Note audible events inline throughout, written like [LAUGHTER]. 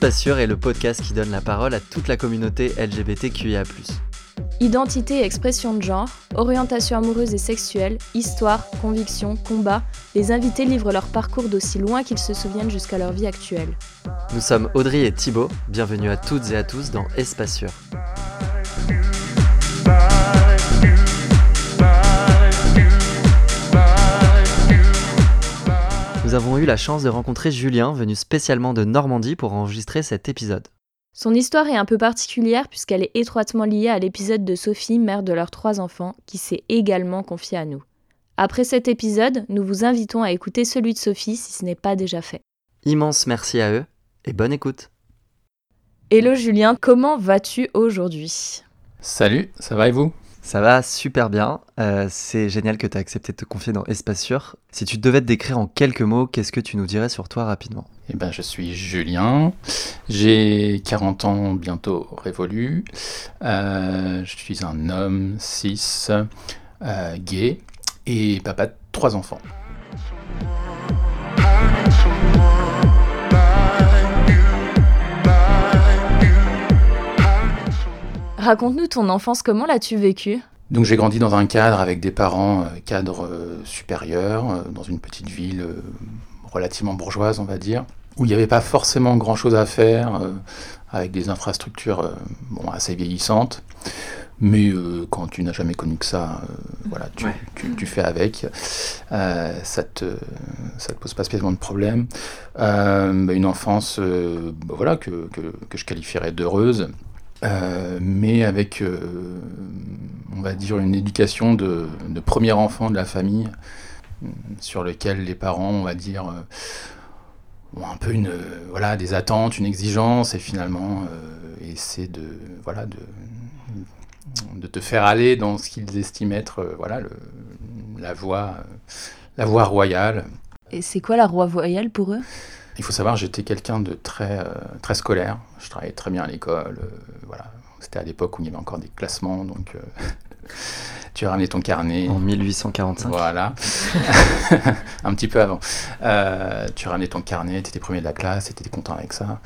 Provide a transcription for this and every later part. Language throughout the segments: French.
Espace est le podcast qui donne la parole à toute la communauté LGBTQIA. Identité et expression de genre, orientation amoureuse et sexuelle, histoire, conviction, combat, les invités livrent leur parcours d'aussi loin qu'ils se souviennent jusqu'à leur vie actuelle. Nous sommes Audrey et Thibaut, bienvenue à toutes et à tous dans Espace Nous avons eu la chance de rencontrer Julien, venu spécialement de Normandie pour enregistrer cet épisode. Son histoire est un peu particulière puisqu'elle est étroitement liée à l'épisode de Sophie, mère de leurs trois enfants, qui s'est également confiée à nous. Après cet épisode, nous vous invitons à écouter celui de Sophie si ce n'est pas déjà fait. Immense merci à eux et bonne écoute. Hello Julien, comment vas-tu aujourd'hui? Salut, ça va et vous? Ça va super bien. Euh, c'est génial que tu as accepté de te confier dans Espace Sûr. Si tu devais te décrire en quelques mots, qu'est-ce que tu nous dirais sur toi rapidement? Eh ben, je suis Julien. J'ai 40 ans bientôt révolu. Euh, je suis un homme cis, euh, gay et papa de trois enfants. Raconte-nous ton enfance, comment l'as-tu vécue? Donc j'ai grandi dans un cadre avec des parents euh, cadres euh, supérieurs, euh, dans une petite ville relativement bourgeoise, on va dire, où il n'y avait pas forcément grand-chose à faire, avec des infrastructures bon, assez vieillissantes. Mais quand tu n'as jamais connu que ça, voilà, tu, tu, fais avec. ça te ça te pose pas spécialement de problème. une enfance, bah, voilà, que, que, que, je qualifierais d'heureuse. Euh, mais avec, euh, on va dire, une éducation de, premier enfant de la famille, sur lequel les parents, on va dire, euh, ont un peu une, voilà, des attentes, une exigence, et finalement essaient de, voilà, de, de te faire aller dans ce qu'ils estiment être, voilà, la voie, la voie royale. Et c'est quoi la voie royale pour eux? Il faut savoir, j'étais quelqu'un de très, euh, très scolaire. Je travaillais très bien à l'école. Euh, voilà. C'était à l'époque où il y avait encore des classements, donc euh, [LAUGHS] tu as ramené ton carnet. En 1845. Voilà. [LAUGHS] Un petit peu avant. tu ramenais ton carnet, tu étais premier de la classe, tu étais content avec ça.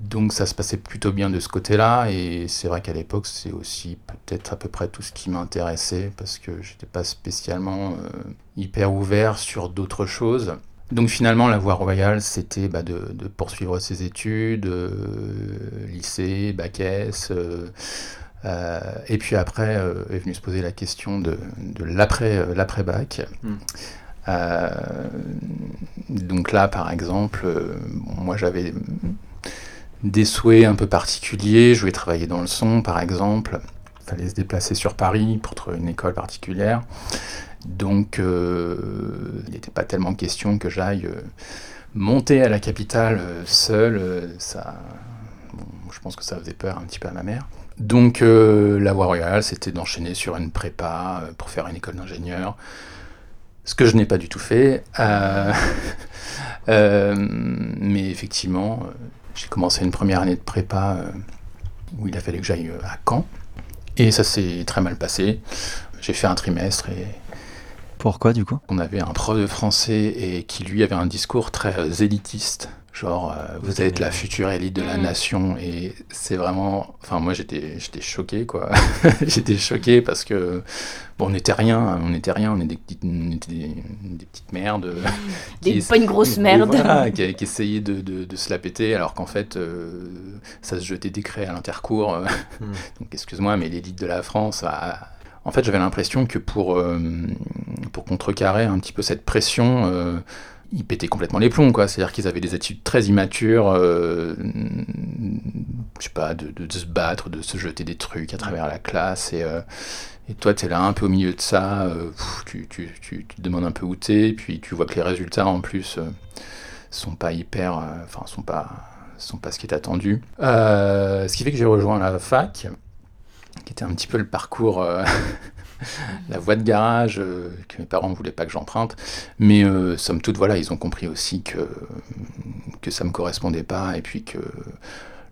Donc ça se passait plutôt bien de ce côté-là, et c'est vrai qu'à l'époque, c'est aussi peut-être à peu près tout ce qui m'intéressait, parce que j'étais pas spécialement hyper ouvert sur d'autres choses. Donc finalement, la voie royale, c'était bah, de, poursuivre ses études, euh, lycée, bac S. Euh, euh, et puis après est venu se poser la question de, l'après-bac. Hmm. donc là, par exemple, moi j'avais des souhaits un peu particuliers. Je voulais travailler dans le son, par exemple. Il fallait se déplacer sur Paris pour trouver une école particulière. Donc euh, il n'était pas tellement question que j'aille euh, monter à la capitale euh, seul. ça, je pense que ça faisait peur un petit peu à ma mère. Donc la voie royale, c'était d'enchaîner sur une prépa pour faire une école d'ingénieur. Ce que je n'ai pas du tout fait. [LAUGHS] mais effectivement, j'ai commencé une première année de prépa où il a fallu que j'aille à Caen. Et ça s'est très mal passé. J'ai fait un trimestre et pourquoi du coup? On avait un prof de français et qui lui avait un discours très euh, élitiste. Genre, euh, vous êtes la future élite de la mm. nation. Et c'est vraiment. Enfin, moi, j'étais, j'étais choqué, quoi. [LAUGHS] j'étais choqué parce que. Bon, on n'était rien, on n'était rien, on était des petites, des, petites merdes. [LAUGHS] Des, pas une grosse merde. [LAUGHS] qui, essayaient de, de, se la péter, alors qu'en fait, euh, ça se jetait des craies à l'intercours. Mm. Donc, excuse-moi, mais l'élite de la France a, en fait, j'avais l'impression que pour, euh, pour contrecarrer un petit peu cette pression, euh, ils pétaient complètement les plombs, quoi. C'est-à-dire qu'ils avaient des attitudes très immatures, euh, je sais pas, de, se battre, de se jeter des trucs à travers la classe. Et, et toi, tu es là un peu au milieu de ça, tu, tu, tu, te demandes un peu où t'es, puis tu vois que les résultats, en plus, sont pas hyper... Enfin, sont pas sont pas ce qui est attendu. ce qui fait que j'ai rejoint la fac, qui était un petit peu le parcours, euh, [LAUGHS] la voie de garage euh, que mes parents ne voulaient pas que j'emprunte. Mais euh, somme toute, voilà, ils ont compris aussi que, que ça ne me correspondait pas et puis que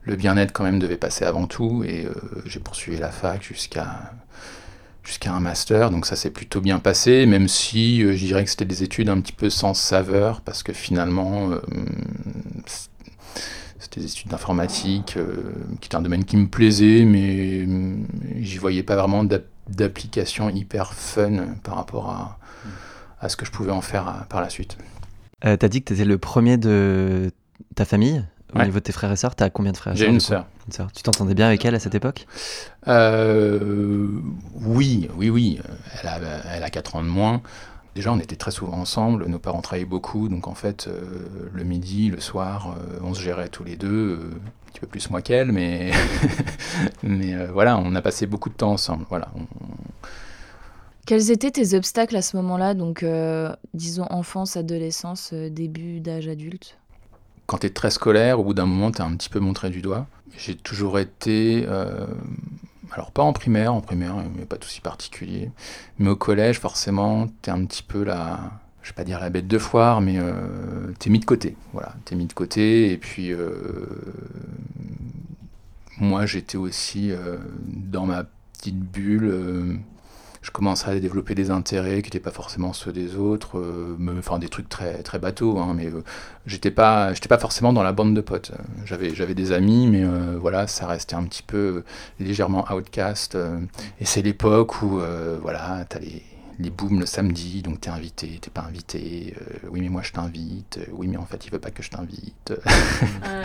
le bien-être quand même devait passer avant tout. Et j'ai poursuivi la fac jusqu'à jusqu'à un master, donc ça s'est plutôt bien passé, même si je dirais que c'était des études un petit peu sans saveur, parce que finalement, des études d'informatique, qui était un domaine qui me plaisait, mais j'y voyais pas vraiment d'application hyper fun par rapport à, à, ce que je pouvais en faire par la suite. Euh, T'as dit que tu étais le premier de ta famille au niveau de tes frères et sœurs, tu as combien de frères et sœurs J'ai une sœur. Tu t'entendais bien avec elle à cette époque? Euh, Oui, oui, oui. Elle a, elle a 4 ans de moins. Déjà, on était très souvent ensemble, nos parents travaillaient beaucoup, donc en fait, euh, le midi, le soir, euh, on se gérait tous les deux, un petit peu plus moi qu'elle, mais, [LAUGHS] mais voilà, on a passé beaucoup de temps ensemble. Voilà, Quels étaient tes obstacles à ce moment-là, donc disons enfance, adolescence, début d'âge adulte? Quand tu es très scolaire, au bout d'un moment, tu es un petit peu montré du doigt. J'ai toujours été, euh, alors pas en primaire, en primaire, mais pas tout si particulier, mais au collège, forcément, tu es un petit peu la, je vais pas dire la bête de foire, mais euh, tu es mis de côté. Voilà, tu es mis de côté, et puis euh, moi, j'étais aussi dans ma petite bulle je commencerai à développer des intérêts qui n'étaient pas forcément ceux des autres, euh, enfin des trucs très très bateaux, hein, mais euh, j'étais pas j'étais pas forcément dans la bande de potes. J'avais j'avais des amis, mais euh, voilà, ça restait un petit peu légèrement outcast. et c'est l'époque où voilà, t'as les les booms le samedi, donc t'es invité, t'es pas invité, oui mais moi je t'invite, oui mais en fait il veut pas que je t'invite. Ah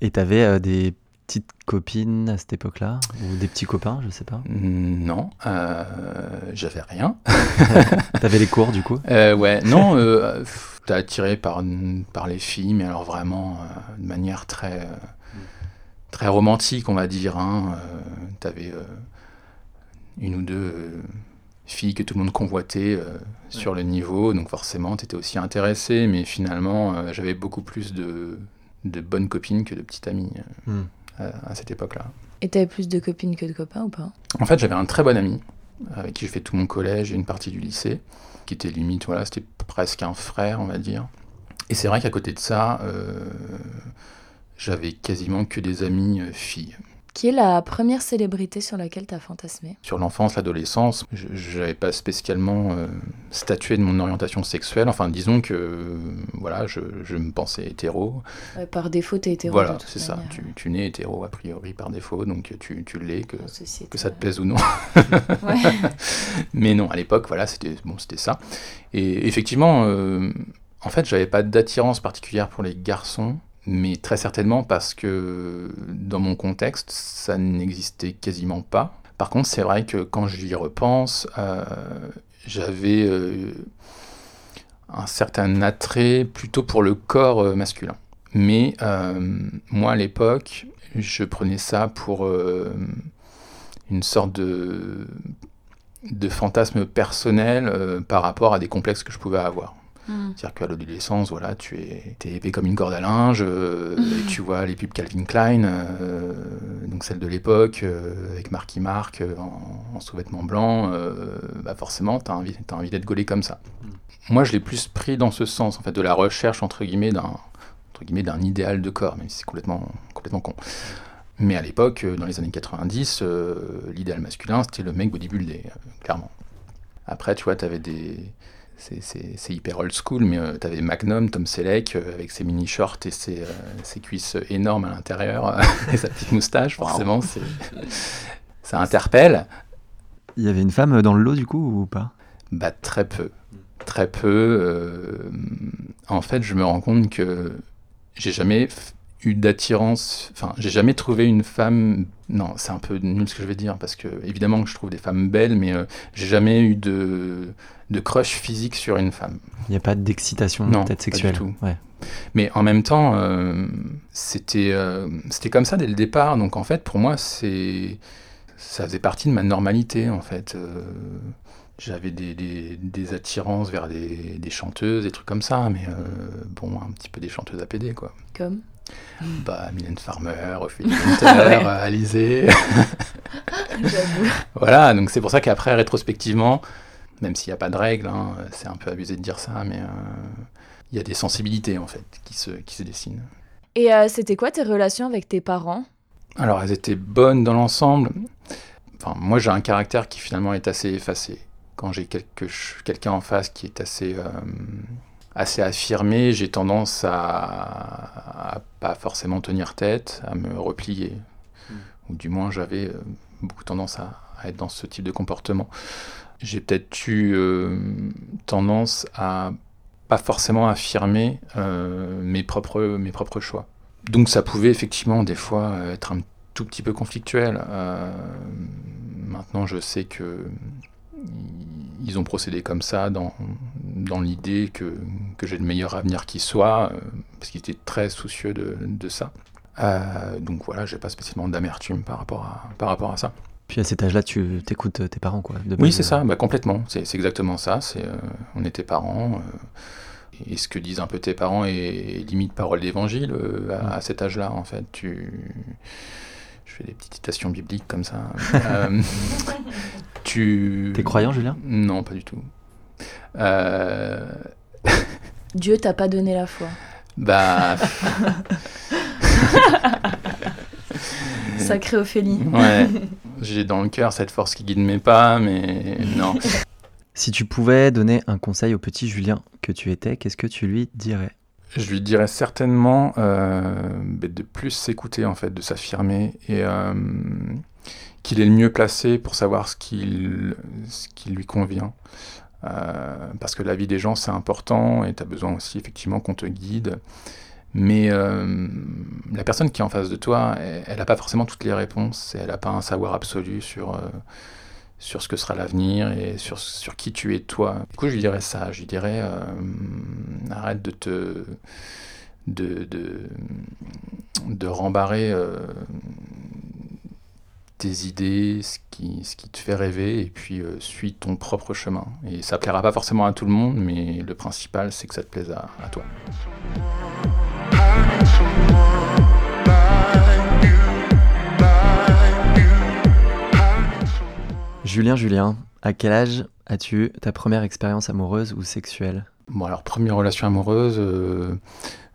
[LAUGHS] et t'avais des petites copines à cette époque-là Ou des petits copains, je sais pas Non, euh, j'avais rien. [LAUGHS] T'avais les cours du coup? Euh, Ouais, non, euh, t'es attiré par, par les filles, mais alors vraiment de manière très, très romantique, on va dire. Hein. T'avais une ou deux filles que tout le monde convoitait sur le niveau, donc forcément t'étais aussi intéressé, mais finalement j'avais beaucoup plus de, de bonnes copines que de petites amies. Hmm à cette époque-là. Et tu avais plus de copines que de copains ou pas? En fait, j'avais un très bon ami avec qui je fais tout mon collège et une partie du lycée, qui était limite, voilà, c'était presque un frère, on va dire. Et c'est vrai qu'à côté de ça, euh, j'avais quasiment que des amis euh, filles. Qui est la première célébrité sur laquelle tu as fantasmé? Sur l'enfance, l'adolescence, je n'avais pas spécialement euh, statué de mon orientation sexuelle. Enfin, disons que voilà, je, je me pensais hétéro. par défaut, tu es hétéro. Voilà, c'est ça. Tu, tu, nais hétéro a priori par défaut, donc tu, tu l'es, que, que ça te plaise ou non. [LAUGHS] [LAUGHS] Mais non, à l'époque, voilà, c'était bon, ça. Et effectivement, euh, en fait, j'avais pas d'attirance particulière pour les garçons mais très certainement parce que dans mon contexte, ça n'existait quasiment pas. Par contre, c'est vrai que quand j'y repense, euh, j'avais euh, un certain attrait plutôt pour le corps euh, masculin. Mais moi, à l'époque, je prenais ça pour une sorte de, de fantasme personnel par rapport à des complexes que je pouvais avoir. Mm. C'est-à-dire qu'à l'adolescence, voilà, tu es, es, épais comme une corde à linge, euh, et tu vois les pubs Calvin Klein, euh, donc celles de l'époque, euh, avec Marky Mark en, sous-vêtements blancs, bah forcément, tu as envie, as envie d'être gaulé comme ça. Mm. Moi, je l'ai plus pris dans ce sens, en fait, de la recherche, entre guillemets, d'un d'un idéal de corps, même si c'est complètement, complètement con. Mais à l'époque, dans les années 90, l'idéal masculin, c'était le mec bodybuildé, clairement. Après, tu vois, tu avais des, c'est hyper old school, mais euh, tu avais Magnum, Tom Selleck, euh, avec ses mini shorts et ses, euh, cuisses énormes à l'intérieur, [LAUGHS] et sa petite moustache, forcément, ça interpelle. Il y avait une femme dans le lot, du coup, ou pas? Bah, très peu. Très peu. en fait, je me rends compte que j'ai jamais eu d'attirance, enfin, j'ai jamais trouvé une femme. Non, c'est un peu nul ce que je vais dire, parce que évidemment que je trouve des femmes belles, mais j'ai jamais eu de de crush physique sur une femme. Il n'y a pas d'excitation peut-être sexuelle. Pas du tout. Ouais. Mais en même temps, euh, c'était euh, c'était comme ça dès le départ. Donc en fait, pour moi, c'est ça faisait partie de ma normalité en fait. Euh, j'avais des, des, attirances vers des, des, chanteuses, des trucs comme ça, mais bon, un petit peu des chanteuses à PD, quoi. Comme? Bah, Mylène Farmer, Ophélie [LAUGHS] Winter, Alizé. [LAUGHS] voilà, donc c'est pour ça qu'après, rétrospectivement, même s'il n'y a pas de règles, hein, c'est un peu abusé de dire ça, mais euh, il y a des sensibilités en fait qui se, qui se dessinent. Et euh, c'était quoi tes relations avec tes parents? Alors elles étaient bonnes dans l'ensemble. Enfin, moi j'ai un caractère qui finalement est assez effacé. Quand j'ai quelqu'un en face qui est assez, euh, assez affirmé, j'ai tendance à, à, pas forcément tenir tête, à me replier. Hmm. Ou du moins, j'avais beaucoup tendance à, à, être dans ce type de comportement. J'ai peut-être eu tendance à pas forcément affirmer mes, propres, mes propres choix. Donc ça pouvait effectivement des fois être un tout petit peu conflictuel. Euh, maintenant, je sais que ils ont procédé comme ça dans, dans l'idée que, que j'ai le meilleur avenir qui soit, euh, parce qu'ils étaient très soucieux de, de ça. Euh, donc voilà, j'ai pas spécialement d'amertume par rapport à, par rapport à ça. Puis à cet âge-là, tu t'écoutes tes parents, quoi. oui, c'est ça, bah, complètement. C'est exactement ça. C'est on était parents. et ce que disent un peu tes parents est limite parole d'évangile à, à, cet âge-là, en fait. Tu je fais des petites citations bibliques comme ça. [LAUGHS] tu... T'es croyant, Julien? Non, pas du tout. Euh... [LAUGHS] Dieu t'a pas donné la foi. Bah. [LAUGHS] Sacré Ophélie. Ouais. J'ai dans le cœur cette force qui guide mes pas, mais non. [LAUGHS] Si tu pouvais donner un conseil au petit Julien que tu étais, qu'est-ce que tu lui dirais? Je lui dirais certainement euh, de plus s'écouter, en fait, de s'affirmer et euh, qu'il est le mieux placé pour savoir ce qui, ce qui lui convient. Euh, parce que la vie des gens, c'est important et tu as besoin aussi, effectivement, qu'on te guide. Mais la personne qui est en face de toi, elle n'a pas forcément toutes les réponses et elle n'a pas un savoir absolu sur sur ce que sera l'avenir et sur, sur qui tu es toi. Du coup, je lui dirais ça, je lui dirais euh, arrête de te. de, de, de rembarrer euh, tes idées, ce qui, ce qui te fait rêver, et puis euh, suis ton propre chemin. Et ça plaira pas forcément à tout le monde, mais le principal, c'est que ça te plaise à, à toi. Julien, Julien, à quel âge as-tu eu ta première expérience amoureuse ou sexuelle? Bon, alors, première relation amoureuse, euh,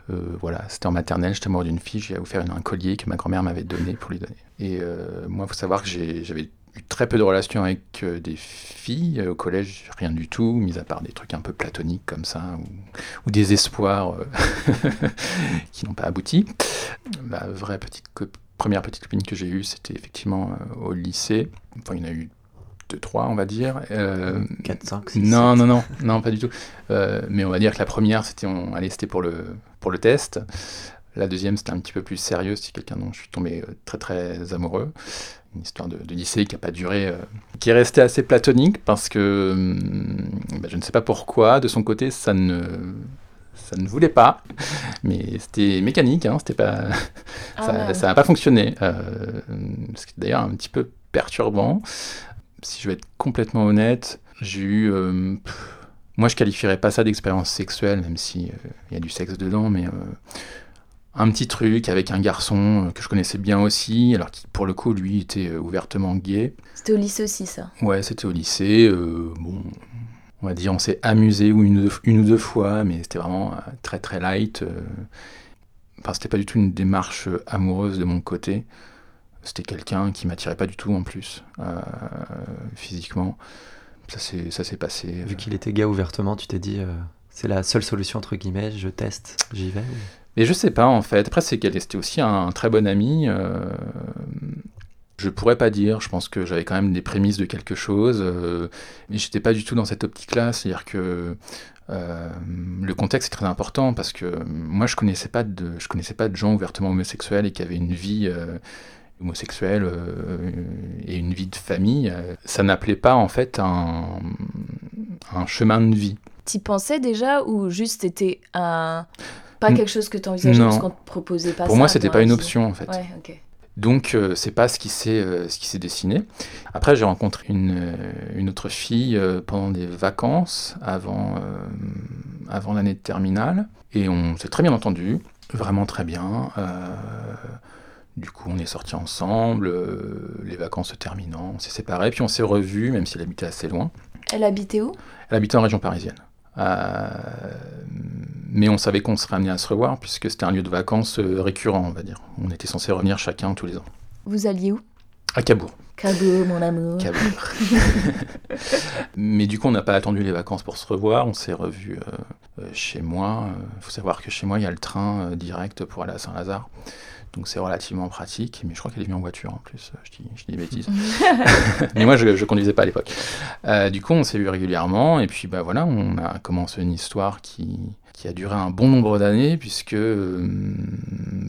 euh, voilà, c'était en maternelle, j'étais amoureux d'une fille, j'ai offert un collier que ma grand-mère m'avait donné pour lui donner. Et euh, moi, il faut savoir que j'avais eu très peu de relations avec des filles. Au collège, rien du tout, mis à part des trucs un peu platoniques comme ça, ou, des espoirs [LAUGHS] qui n'ont pas abouti. La vraie petite première petite copine que j'ai eue, c'était effectivement au lycée. Enfin, il y en a eu 3, on va dire. 4, 5, 6, Non, non, non, non, pas du tout. Euh, mais on va dire que la première, c'était, on, allait, c'était pour le, pour le test. La deuxième, c'était un petit peu plus sérieux, c'est quelqu'un dont je suis tombé euh, très très amoureux. Une histoire de, lycée qui n'a pas duré, euh, qui est restée assez platonique parce que hum, bah, je ne sais pas pourquoi, de son côté, ça ne, ça ne voulait pas, mais c'était mécanique, hein, c'était pas, ah ça n'a pas fonctionné. Euh, ce qui est d'ailleurs un petit peu perturbant si je vais être complètement honnête, j'ai eu. Euh, moi, je qualifierais pas ça d'expérience sexuelle, même si euh, il y a du sexe dedans, mais euh, un petit truc avec un garçon que je connaissais bien aussi, alors qui, pour le coup, lui, était ouvertement gay. C'était au lycée aussi, ça Ouais, c'était au lycée. bon, on va dire, on s'est amusé une, une, ou deux fois, mais c'était vraiment très très light. Enfin, c'était pas du tout une démarche amoureuse de mon côté. C'était quelqu'un qui m'attirait pas du tout en plus, euh, physiquement. Ça s'est passé. Vu qu'il était gars ouvertement, tu t'es dit, euh, c'est la seule solution, entre guillemets, je teste, j'y vais Mais je sais pas, en fait. Après, c'est qu'elle était aussi un, très bon ami. Euh, je pourrais pas dire, je pense que j'avais quand même des prémices de quelque chose, euh, mais j'étais pas du tout dans cette optique-là, c'est-à-dire que le contexte est très important parce que moi je connaissais pas de, je connaissais pas de gens ouvertement homosexuels et qui avaient une vie homosexuel euh, et une vie de famille, euh, ça n'appelait pas en fait un, un chemin de vie. Tu pensais déjà ou juste c'était un pas quelque chose que tu envisageais parce qu'on te proposait pas Pour moi, c'était pas une option en fait. Ouais. Donc euh, c'est pas ce qui s'est ce qui s'est dessiné. Après j'ai rencontré une, une, autre fille pendant des vacances avant avant l'année de terminale et on s'est très bien entendu, vraiment très bien. Du coup, on est sortis ensemble, euh, les vacances se terminant, on s'est séparés, puis on s'est revus, même si elle habitait assez loin. Elle habitait où? Elle habitait en région parisienne. Euh, mais on savait qu'on serait amené à se revoir, puisque c'était un lieu de vacances euh, récurrent, on va dire. On était censé revenir chacun tous les ans. Vous alliez où? À Cabourg. Cabot, mon amour. [LAUGHS] Cabot. [LAUGHS] Mais du coup, on n'a pas attendu les vacances pour se revoir. On s'est revus euh, chez moi. Il faut savoir que chez moi, il y a le train direct pour aller à Saint-Lazare. Donc c'est relativement pratique, mais je crois qu'elle est venue en voiture en plus, je dis, je dis des bêtises. [LAUGHS] [LAUGHS] mais moi je ne conduisais pas à l'époque. Euh, du coup on s'est vu régulièrement, et puis bah voilà, on a commencé une histoire qui, qui a duré un bon nombre d'années, puisque euh,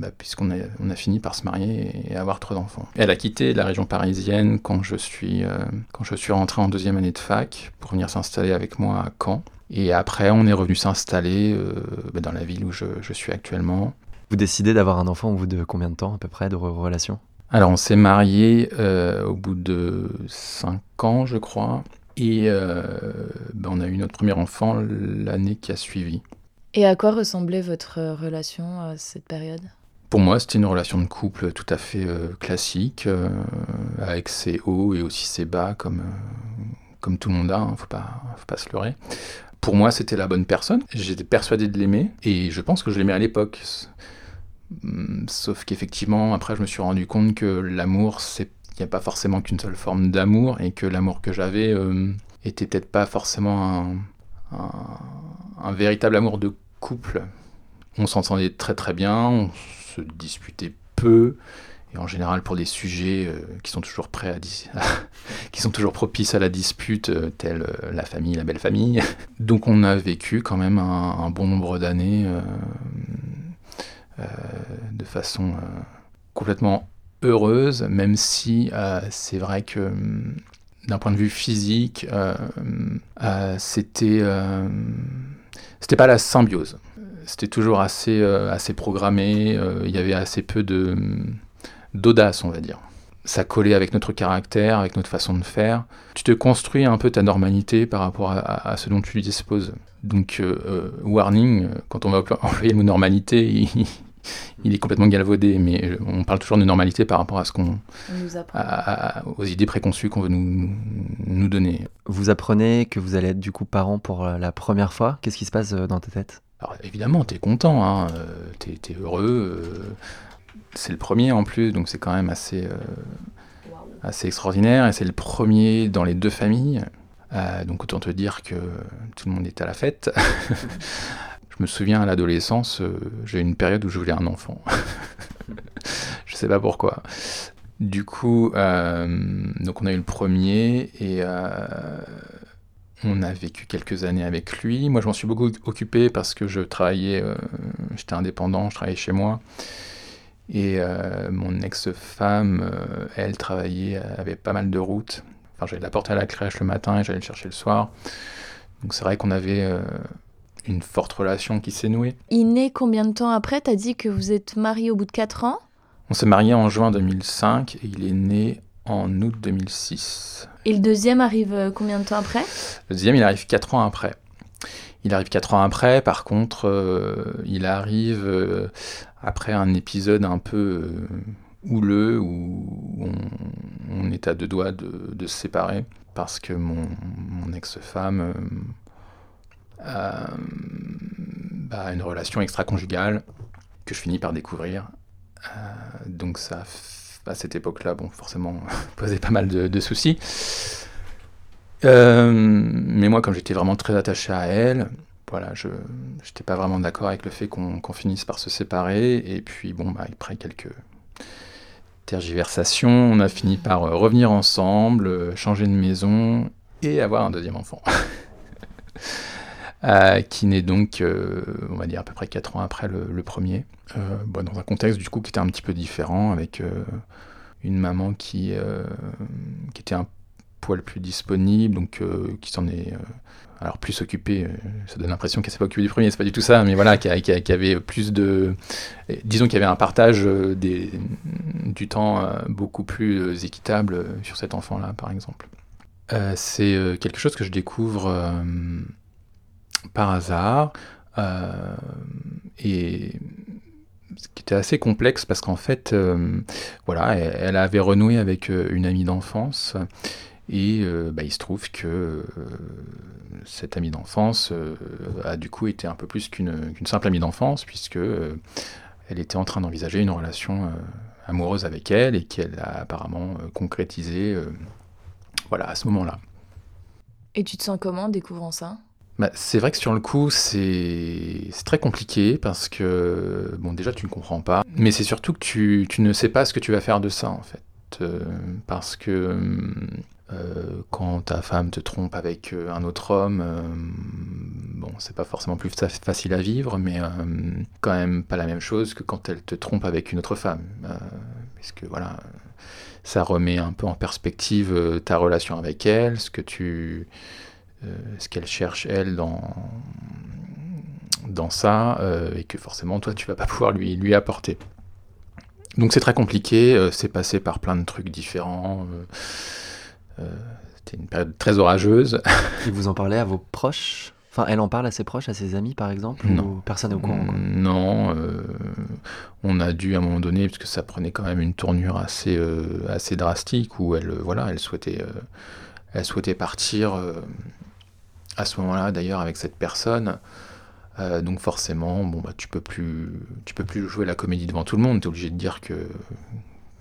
bah, puisqu'on a, on a fini par se marier et avoir trois enfants. Elle a quitté la région parisienne quand je suis, euh, quand je suis rentré en deuxième année de fac pour venir s'installer avec moi à Caen. Et après, on est revenu s'installer bah, dans la ville où je, je suis actuellement. Vous décidez d'avoir un enfant au bout de combien de temps à peu près de relation? Alors on s'est marié euh, au bout de 5 ans je crois. Et euh, ben, on a eu notre premier enfant l'année qui a suivi. Et à quoi ressemblait votre relation à cette période? Pour moi, c'était une relation de couple tout à fait euh, classique, avec ses hauts et aussi ses bas, comme, comme tout le monde a, il hein, ne faut pas, faut pas se leurrer. Pour moi, c'était la bonne personne. J'étais persuadé de l'aimer, et je pense que je l'aimais à l'époque. Mm, sauf qu'effectivement, après, je me suis rendu compte que l'amour, il n'y a pas forcément qu'une seule forme d'amour et que l'amour que j'avais euh, était peut-être pas forcément un, véritable amour de couple. On s'entendait très très bien, on se disputait peu en général pour des sujets euh, qui sont toujours prêts à, [LAUGHS] qui sont toujours propices à la dispute, euh, tels la famille, la belle famille. [LAUGHS] Donc on a vécu quand même un bon nombre d'années euh, de façon euh, complètement heureuse, même si euh, c'est vrai que hum, d'un point de vue physique, c'était c'était pas la symbiose. C'était toujours assez, assez programmé, il y avait assez peu de hum, d'audace, on va dire. Ça collait avec notre caractère, avec notre façon de faire. Tu te construis un peu ta normalité par rapport à, ce dont tu disposes. Donc, warning, quand on va [LAUGHS] employer le mot normalité, [LAUGHS] il, il est complètement galvaudé, mais euh, on parle toujours de normalité par rapport à ce qu'on, aux idées préconçues qu'on veut nous, nous donner. Vous apprenez que vous allez être du coup parent pour la première fois. Qu'est-ce qui se passe euh, dans ta tête? Alors évidemment, tu es content, hein, euh, tu es, heureux. C'est le premier en plus, donc c'est quand même assez, assez extraordinaire. Et c'est le premier dans les deux familles. donc autant te dire que tout le monde est à la fête. [LAUGHS] Je me souviens à l'adolescence, euh, j'ai eu une période où je voulais un enfant. [LAUGHS] je sais pas pourquoi. Du coup, euh, donc on a eu le premier et euh, on a vécu quelques années avec lui. Moi, je m'en suis beaucoup occupé parce que je travaillais, j'étais indépendant, je travaillais chez moi. Et mon ex-femme, elle travaillait, avait pas mal de routes. Enfin, j'allais la porter à la crèche le matin et j'allais le chercher le soir. Donc c'est vrai qu'on avait une forte relation qui s'est nouée. Il naît combien de temps après T'as dit que vous êtes marié au bout de 4 ans? On s'est marié en juin 2005 et il est né en août 2006. Et le deuxième arrive euh, combien de temps après? Le deuxième, il arrive 4 ans après. Il arrive 4 ans après, par contre, euh, il arrive euh, après un épisode un peu houleux où on, est à deux doigts de, se séparer parce que mon, ex-femme euh, bah, une relation extra-conjugale que je finis par découvrir. Euh, donc ça, à cette époque-là, bon, forcément, [LAUGHS] posait pas mal de, soucis. Euh, mais moi, comme j'étais vraiment très attaché à elle, voilà, je n'étais pas vraiment d'accord avec le fait qu'on finisse par se séparer. Et puis, bon, bah, après quelques tergiversations, on a fini par revenir ensemble, changer de maison et avoir un deuxième enfant. [LAUGHS] Euh, qui naît donc, euh, on va dire, à peu près 4 ans après le, premier, euh, dans un contexte du coup qui était un petit peu différent, avec une maman qui, qui était un poil plus disponible, donc qui s'en est alors plus occupée, ça donne l'impression qu'elle s'est pas occupée du premier, c'est pas du tout ça, mais voilà, qui, avait plus de, disons qu'il y avait un partage des, du temps beaucoup plus équitable sur cet enfant-là, par exemple. c'est quelque chose que je découvre par hasard. Euh, et ce qui était assez complexe parce qu'en fait, euh, voilà, elle, avait renoué avec euh, une amie d'enfance. Et bah, il se trouve que cette amie d'enfance a du coup été un peu plus qu'une simple amie d'enfance, puisque elle était en train d'envisager une relation amoureuse avec elle et qu'elle a apparemment concrétisé voilà, à ce moment-là. Et tu te sens comment en découvrant ça? Bah, c'est vrai que sur le coup, c'est très compliqué parce que, bon, déjà, tu ne comprends pas, mais c'est surtout que tu, tu, ne sais pas ce que tu vas faire de ça, en fait. parce que euh, quand ta femme te trompe avec euh, un autre homme, euh, bon, c'est pas forcément plus facile à vivre, mais quand même pas la même chose que quand elle te trompe avec une autre femme. puisque voilà, ça remet un peu en perspective ta relation avec elle, ce que tu. ce qu'elle cherche elle dans, dans ça, et que forcément toi tu vas pas pouvoir lui, lui apporter. Donc c'est très compliqué, c'est passé par plein de trucs différents. Euh, c'était une période très orageuse. [LAUGHS] Et vous en parlez à vos proches? Enfin, elle en parle à ses proches, à ses amis par exemple Non. Ou personne n'est au courant Non. Euh, on a dû à un moment donné, parce que ça prenait quand même une tournure assez, euh, assez drastique, où elle, voilà, elle, souhaitait, elle souhaitait partir à ce moment-là d'ailleurs avec cette personne. donc forcément, bon, bah, tu peux plus, tu peux plus jouer la comédie devant tout le monde. Tu es obligé de dire que,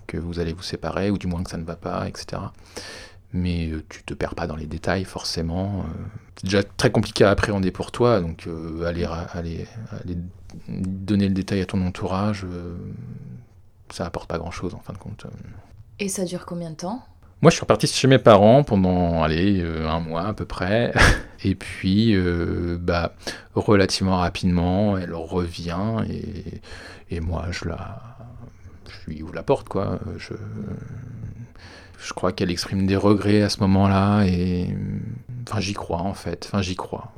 que vous allez vous séparer, ou du moins que ça ne va pas, etc mais euh, tu te perds pas dans les détails forcément. Euh. C'est déjà très compliqué à appréhender pour toi, donc euh, aller, aller, aller, donner le détail à ton entourage, ça apporte pas grand-chose en fin de compte. Et ça dure combien de temps? Moi, je suis reparti chez mes parents pendant, allez, un mois à peu près. [LAUGHS] Et puis, bah, relativement rapidement, elle revient et, et moi, je la, je lui ouvre la porte, quoi. Je, je crois qu'elle exprime des regrets à ce moment-là et enfin j'y crois en fait, enfin j'y crois.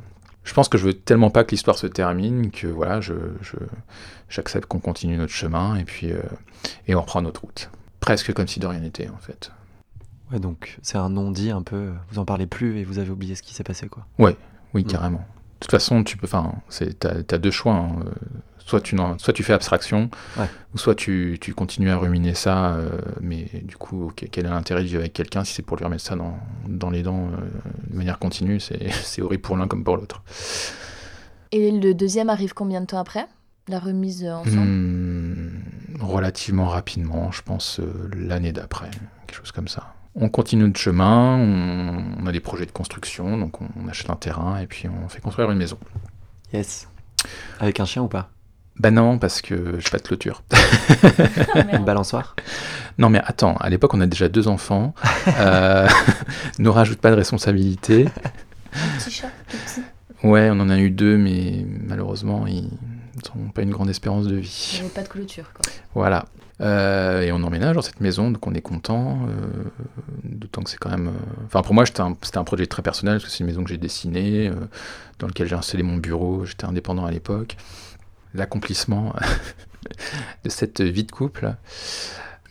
Je pense que je veux tellement pas que l'histoire se termine que voilà, je, j'accepte qu'on continue notre chemin et puis euh, et on reprend notre route. Presque comme si de rien n'était en fait. Ouais, donc c'est un non-dit un peu, vous en parlez plus et vous avez oublié ce qui s'est passé quoi. Ouais, oui, mm. carrément. De toute façon, tu peux, enfin, t'as, as deux choix. Hein, euh, soit tu, soit tu fais abstraction, ou soit tu, tu, continues à ruminer ça, euh, mais du coup, quel est l'intérêt de vivre avec quelqu'un si c'est pour lui remettre ça dans, dans les dents euh, de manière continue? C'est [LAUGHS] horrible pour l'un comme pour l'autre. Et le deuxième arrive combien de temps après La remise ensemble? Hmm, Relativement rapidement, je pense euh, l'année d'après, quelque chose comme ça. On continue de chemin, on, a des projets de construction, donc on, on achète un terrain et puis on fait construire une maison. Yes. Avec un chien ou pas? Ben non, parce que je pas de clôture. [LAUGHS] Une [LAUGHS] balançoire Non, mais attends, à l'époque, on a déjà deux enfants. [LAUGHS] euh, ne rajoute pas de responsabilité. Un petit chat, petit. Ouais, on en a eu deux, mais malheureusement, ils n'ont pas une grande espérance de vie. Il pas de clôture, quoi. Voilà. Euh, et on emménage dans cette maison, donc on est content. Euh, D'autant que c'est quand même. Euh, enfin, pour moi, c'était un, un, projet très personnel, parce que c'est une maison que j'ai dessinée, euh, dans laquelle j'ai installé mon bureau. J'étais indépendant à l'époque l'accomplissement [LAUGHS] de cette vie de couple.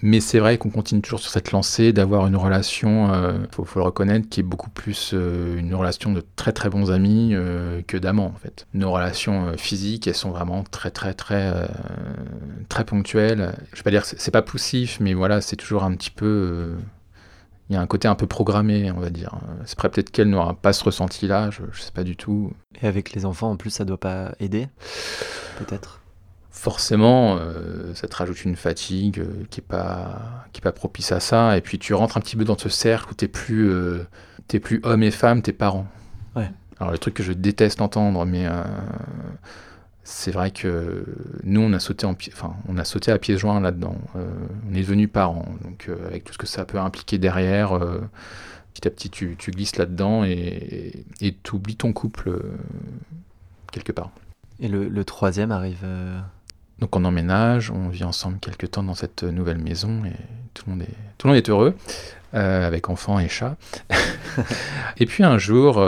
Mais c'est vrai qu'on continue toujours sur cette lancée d'avoir une relation, il euh, faut, le reconnaître, qui est beaucoup plus euh, une relation de très très bons amis euh, que d'amants en fait. Nos relations physiques, elles sont vraiment très très très très ponctuelles. Je vais pas dire que c'est pas poussif, mais voilà, c'est toujours un petit peu il y a un côté un peu programmé, on va dire. C'est peut-être qu'elle n'aura pas ce ressenti-là, je, ne sais pas du tout. Et avec les enfants, en plus, ça doit pas aider, peut-être? Forcément, euh, ça te rajoute une fatigue euh, qui est pas qui est pas propice à ça. Et puis tu rentres un petit peu dans ce cercle où t'es plus euh, plus homme et femme, t'es parents. Ouais. Alors le truc que je déteste entendre, mais c'est vrai que nous, on a sauté, en enfin, on a sauté à pieds joints là-dedans. Euh, on est devenu parents, donc euh, avec tout ce que ça peut impliquer derrière, euh, petit à petit, tu, tu glisses là-dedans et tu oublies ton couple quelque part. Et le, le troisième arrive Donc on emménage, on vit ensemble quelques temps dans cette nouvelle maison et tout le monde est, tout le monde est heureux, avec enfants et chats. [LAUGHS] et puis un jour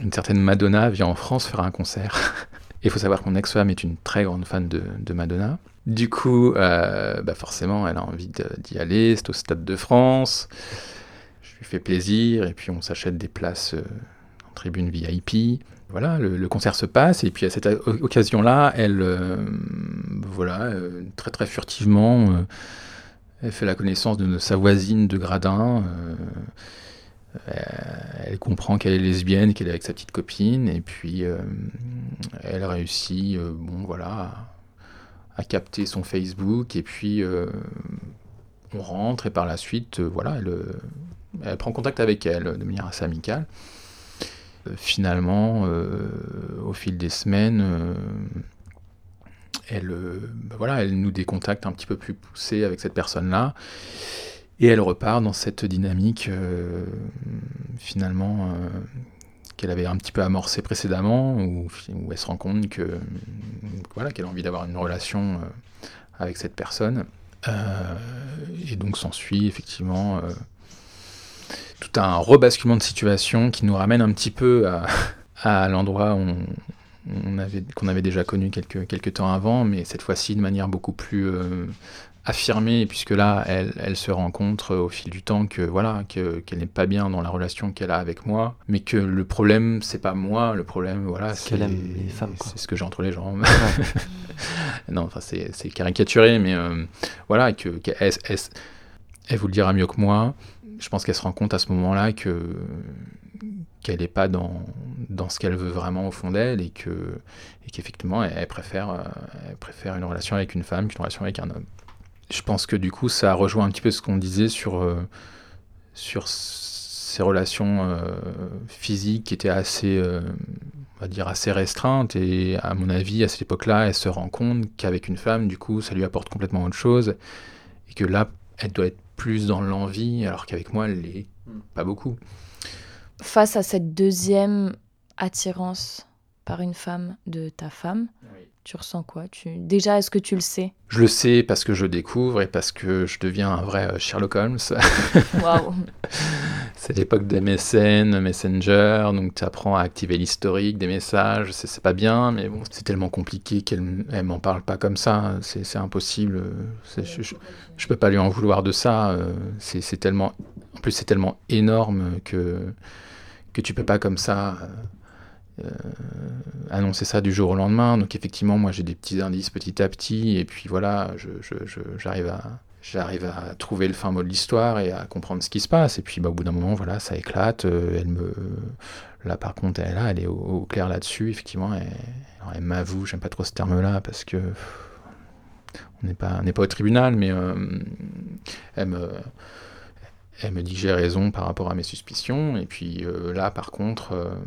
une certaine Madonna vient en France faire un concert. [LAUGHS] Il faut savoir que mon ex-femme est une très grande fan de, Madonna. Du coup, euh, bah forcément, elle a envie d'y aller. C'est au Stade de France. Je lui fais plaisir. Et puis, on s'achète des places euh, en tribune VIP. Voilà, le, concert se passe. Et puis, à cette occasion-là, elle, euh, voilà, très très furtivement, elle fait la connaissance de sa voisine de gradin. Euh, elle comprend qu'elle est lesbienne, qu'elle est avec sa petite copine, et puis euh, elle réussit, euh, bon voilà, a capté son Facebook et puis on rentre et par la suite, voilà, elle, elle, prend contact avec elle de manière assez amicale. finalement, au fil des semaines, elle, bah voilà, elle nous décontacte un petit peu plus poussé avec cette personne-là. Et elle repart dans cette dynamique, finalement, qu'elle avait un petit peu amorcé précédemment, où, elle se rend compte que voilà qu'elle a envie d'avoir une relation euh, avec cette personne. Euh, et donc s'ensuit effectivement euh, tout un rebasculement de situation qui nous ramène un petit peu à, l'endroit on, qu'on avait déjà connu quelques, quelques temps avant, mais cette fois-ci de manière beaucoup plus affirmée, puisque là, elle, elle, se rencontre au fil du temps que voilà, que, qu'elle n'est pas bien dans la relation qu'elle a avec moi, mais que le problème, c'est pas moi, le problème, voilà, c'est qu'elle aime les femmes. C'est ce que j'ai entre les jambes. [LAUGHS] non, enfin, c'est, caricaturé, mais euh, voilà, que, qu'elle, elle, vous le dira mieux que moi. Je pense qu'elle se rend compte à ce moment-là que qu'elle n'est pas dans, dans ce qu'elle veut vraiment au fond d'elle et que et qu'effectivement elle, préfère euh, elle préfère une relation avec une femme qu'une relation avec un homme je pense que du coup, ça rejoint un petit peu ce qu'on disait sur, euh, sur ces relations euh, physiques qui étaient assez, euh, on va dire, assez restreintes. Et à mon avis, à cette époque-là, elle se rend compte qu'avec une femme, du coup, ça lui apporte complètement autre chose. Et que là, elle doit être plus dans l'envie, alors qu'avec moi, elle l'est pas beaucoup. Face à cette deuxième attirance par une femme de ta femme, tu ressens quoi? Tu... Déjà, est-ce que tu le sais? Je le sais parce que je découvre et parce que je deviens un vrai euh, Sherlock Holmes. [LAUGHS] Waouh C'est l'époque des MSN, Messenger, donc tu apprends à activer l'historique des messages. C'est pas bien, mais bon, c'est tellement compliqué qu'elle m'en parle pas comme ça. C'est impossible. Je, je, peux pas lui en vouloir de ça. Euh, c'est tellement. En plus, c'est tellement énorme que, que tu peux pas comme ça euh, annoncer ça du jour au lendemain. Donc effectivement, moi j'ai des petits indices petit à petit, et puis voilà, j'arrive à j'arrive à trouver le fin mot de l'histoire et à comprendre ce qui se passe. Et puis bah, au bout d'un moment, voilà, ça éclate. Euh, elle me, là par contre, elle, là, elle est au, clair là-dessus. Effectivement, elle, m'avoue, j'aime pas trop ce terme-là parce que on n'est pas, pas au tribunal, mais euh, elle me, elle me dit que j'ai raison par rapport à mes suspicions. Et puis là, par contre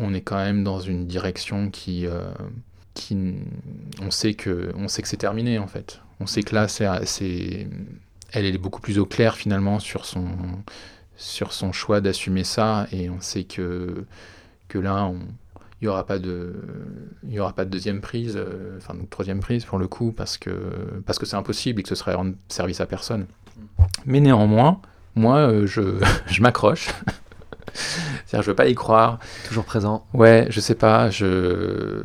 on est quand même dans une direction qui, euh, qui on sait que, on sait que c'est terminé en fait. On sait que là, c'est, elle est beaucoup plus au clair finalement sur son, sur son choix d'assumer ça, et on sait que, que là, il n'y aura pas de il y aura pas de deuxième prise euh, enfin de troisième prise pour le coup parce que parce que c'est impossible et que ce serait rendre service à personne. Mais néanmoins moi euh, je, [LAUGHS] je m'accroche [LAUGHS] C'est-à-dire, je veux pas y croire. Toujours présent. Ouais, je sais pas. Je...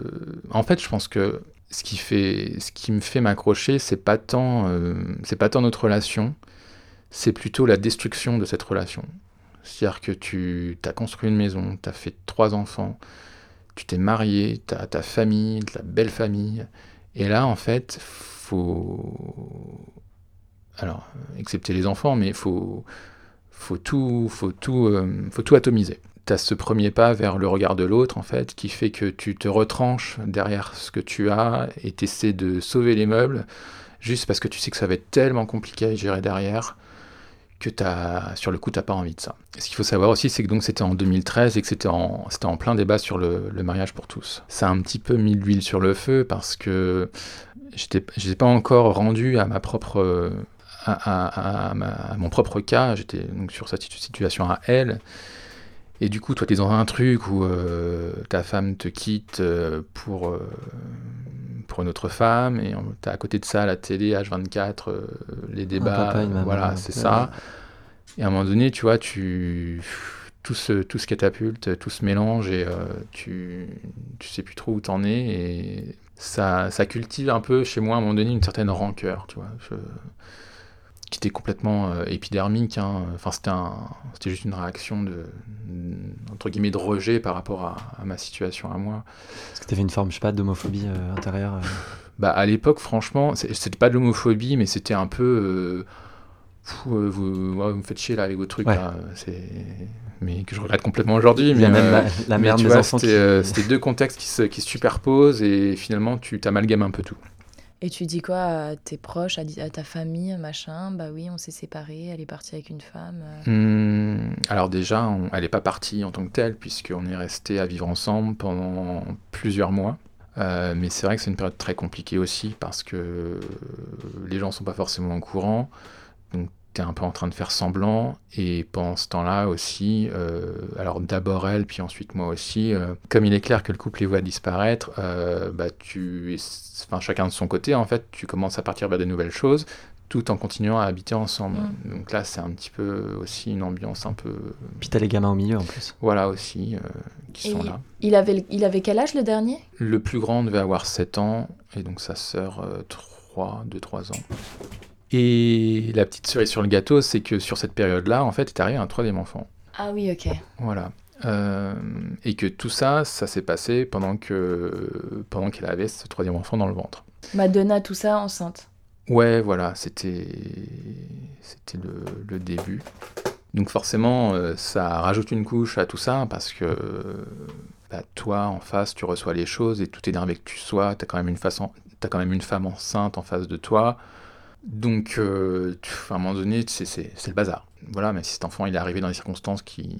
En fait, je pense que ce qui, fait... ce qui me fait m'accrocher, c'est pas tant, euh, c'est pas tant notre relation, c'est plutôt la destruction de cette relation. C'est-à-dire que tu as construit une maison, tu as fait trois enfants, tu t'es marié, tu as ta famille, la belle famille. Et là, en fait, faut. Alors, excepté les enfants, mais il faut faut tout, faut tout, euh, atomiser. Tu as ce premier pas vers le regard de l'autre, en fait, qui fait que tu te retranches derrière ce que tu as et tu de sauver les meubles, juste parce que tu sais que ça va être tellement compliqué à gérer derrière que sur le coup, tu n'as pas envie de ça. ce qu'il faut savoir aussi, c'est que donc c'était en 2013 et que c'était en, plein débat sur le, mariage pour tous. Ça a un petit peu mis l'huile sur le feu parce que je n'étais pas encore rendu à ma propre à, mon propre cas, j'étais donc sur cette situation à elle. Et du coup, toi, tu es dans un truc où euh, ta femme te quitte euh, pour, euh, pour une autre femme, et tu as à côté de ça la télé, H24, les débats, voilà, c'est ça. Et à un moment donné, tu vois, tu, tout, ce, tout ce catapulte, tout se mélange, et tu, tu sais plus trop où t'en es, et ça, ça cultive un peu chez moi, à un moment donné, une certaine rancœur, tu vois. Je, qui était complètement euh, épidermique. Hein. Enfin, c'était, c'était juste une réaction de, entre guillemets, de rejet par rapport à, ma situation à moi. Est-ce que tu avais une forme, je sais pas, d'homophobie euh, intérieure euh [LAUGHS] bah, À l'époque, franchement, c'était pas de l'homophobie, mais c'était un peu. vous, vous, me faites chier là avec vos trucs. c'est... Mais que je regrette complètement aujourd'hui. Mais, même la, merde des c'était, c'était deux contextes qui se, qui se superposent et finalement, tu t'amalgames un peu tout. Et tu dis quoi à tes proches, à, ta famille, machin? Bah oui, on s'est séparés, elle est partie avec une femme. Euh. Mmh, alors déjà, elle n'est pas partie en tant que telle, puisqu'on est resté à vivre ensemble pendant plusieurs mois. Euh, mais c'est vrai que c'est une période très compliquée aussi, parce que les gens ne sont pas forcément au courant. Donc tu es un peu en train de faire semblant. Et pendant ce temps-là aussi, euh, alors d'abord elle, puis ensuite moi aussi, comme il est clair que le couple les voit disparaître, bah tu enfin, chacun de son côté, en fait, tu commences à partir vers de nouvelles choses tout en continuant à habiter ensemble. Mm. Donc là, c'est un petit peu aussi une ambiance un peu. Puis t'as les gamins au milieu en plus. Voilà aussi, euh, qui sont là. Il avait, il avait quel âge le dernier? Le plus grand devait avoir 7 ans, et donc sa sœur euh, 3, 2-3 ans. Et la petite cerise sur le gâteau, c'est que sur cette période-là, en fait, est arrivé un troisième enfant. Ah oui, ok. Voilà. Euh, et que tout ça, ça s'est passé pendant que pendant qu'elle avait ce troisième enfant dans le ventre. Madonna, tout ça enceinte. Ouais, voilà, c'était c'était le, début. Donc forcément, euh, ça rajoute une couche à tout ça parce que bah, toi, en face, tu reçois les choses et tout énervé que tu sois, tu as quand même une façon, as quand même une femme enceinte en face de toi. Donc, euh, à un moment donné, c'est le bazar. Voilà, mais si cet enfant il est arrivé dans des circonstances qui,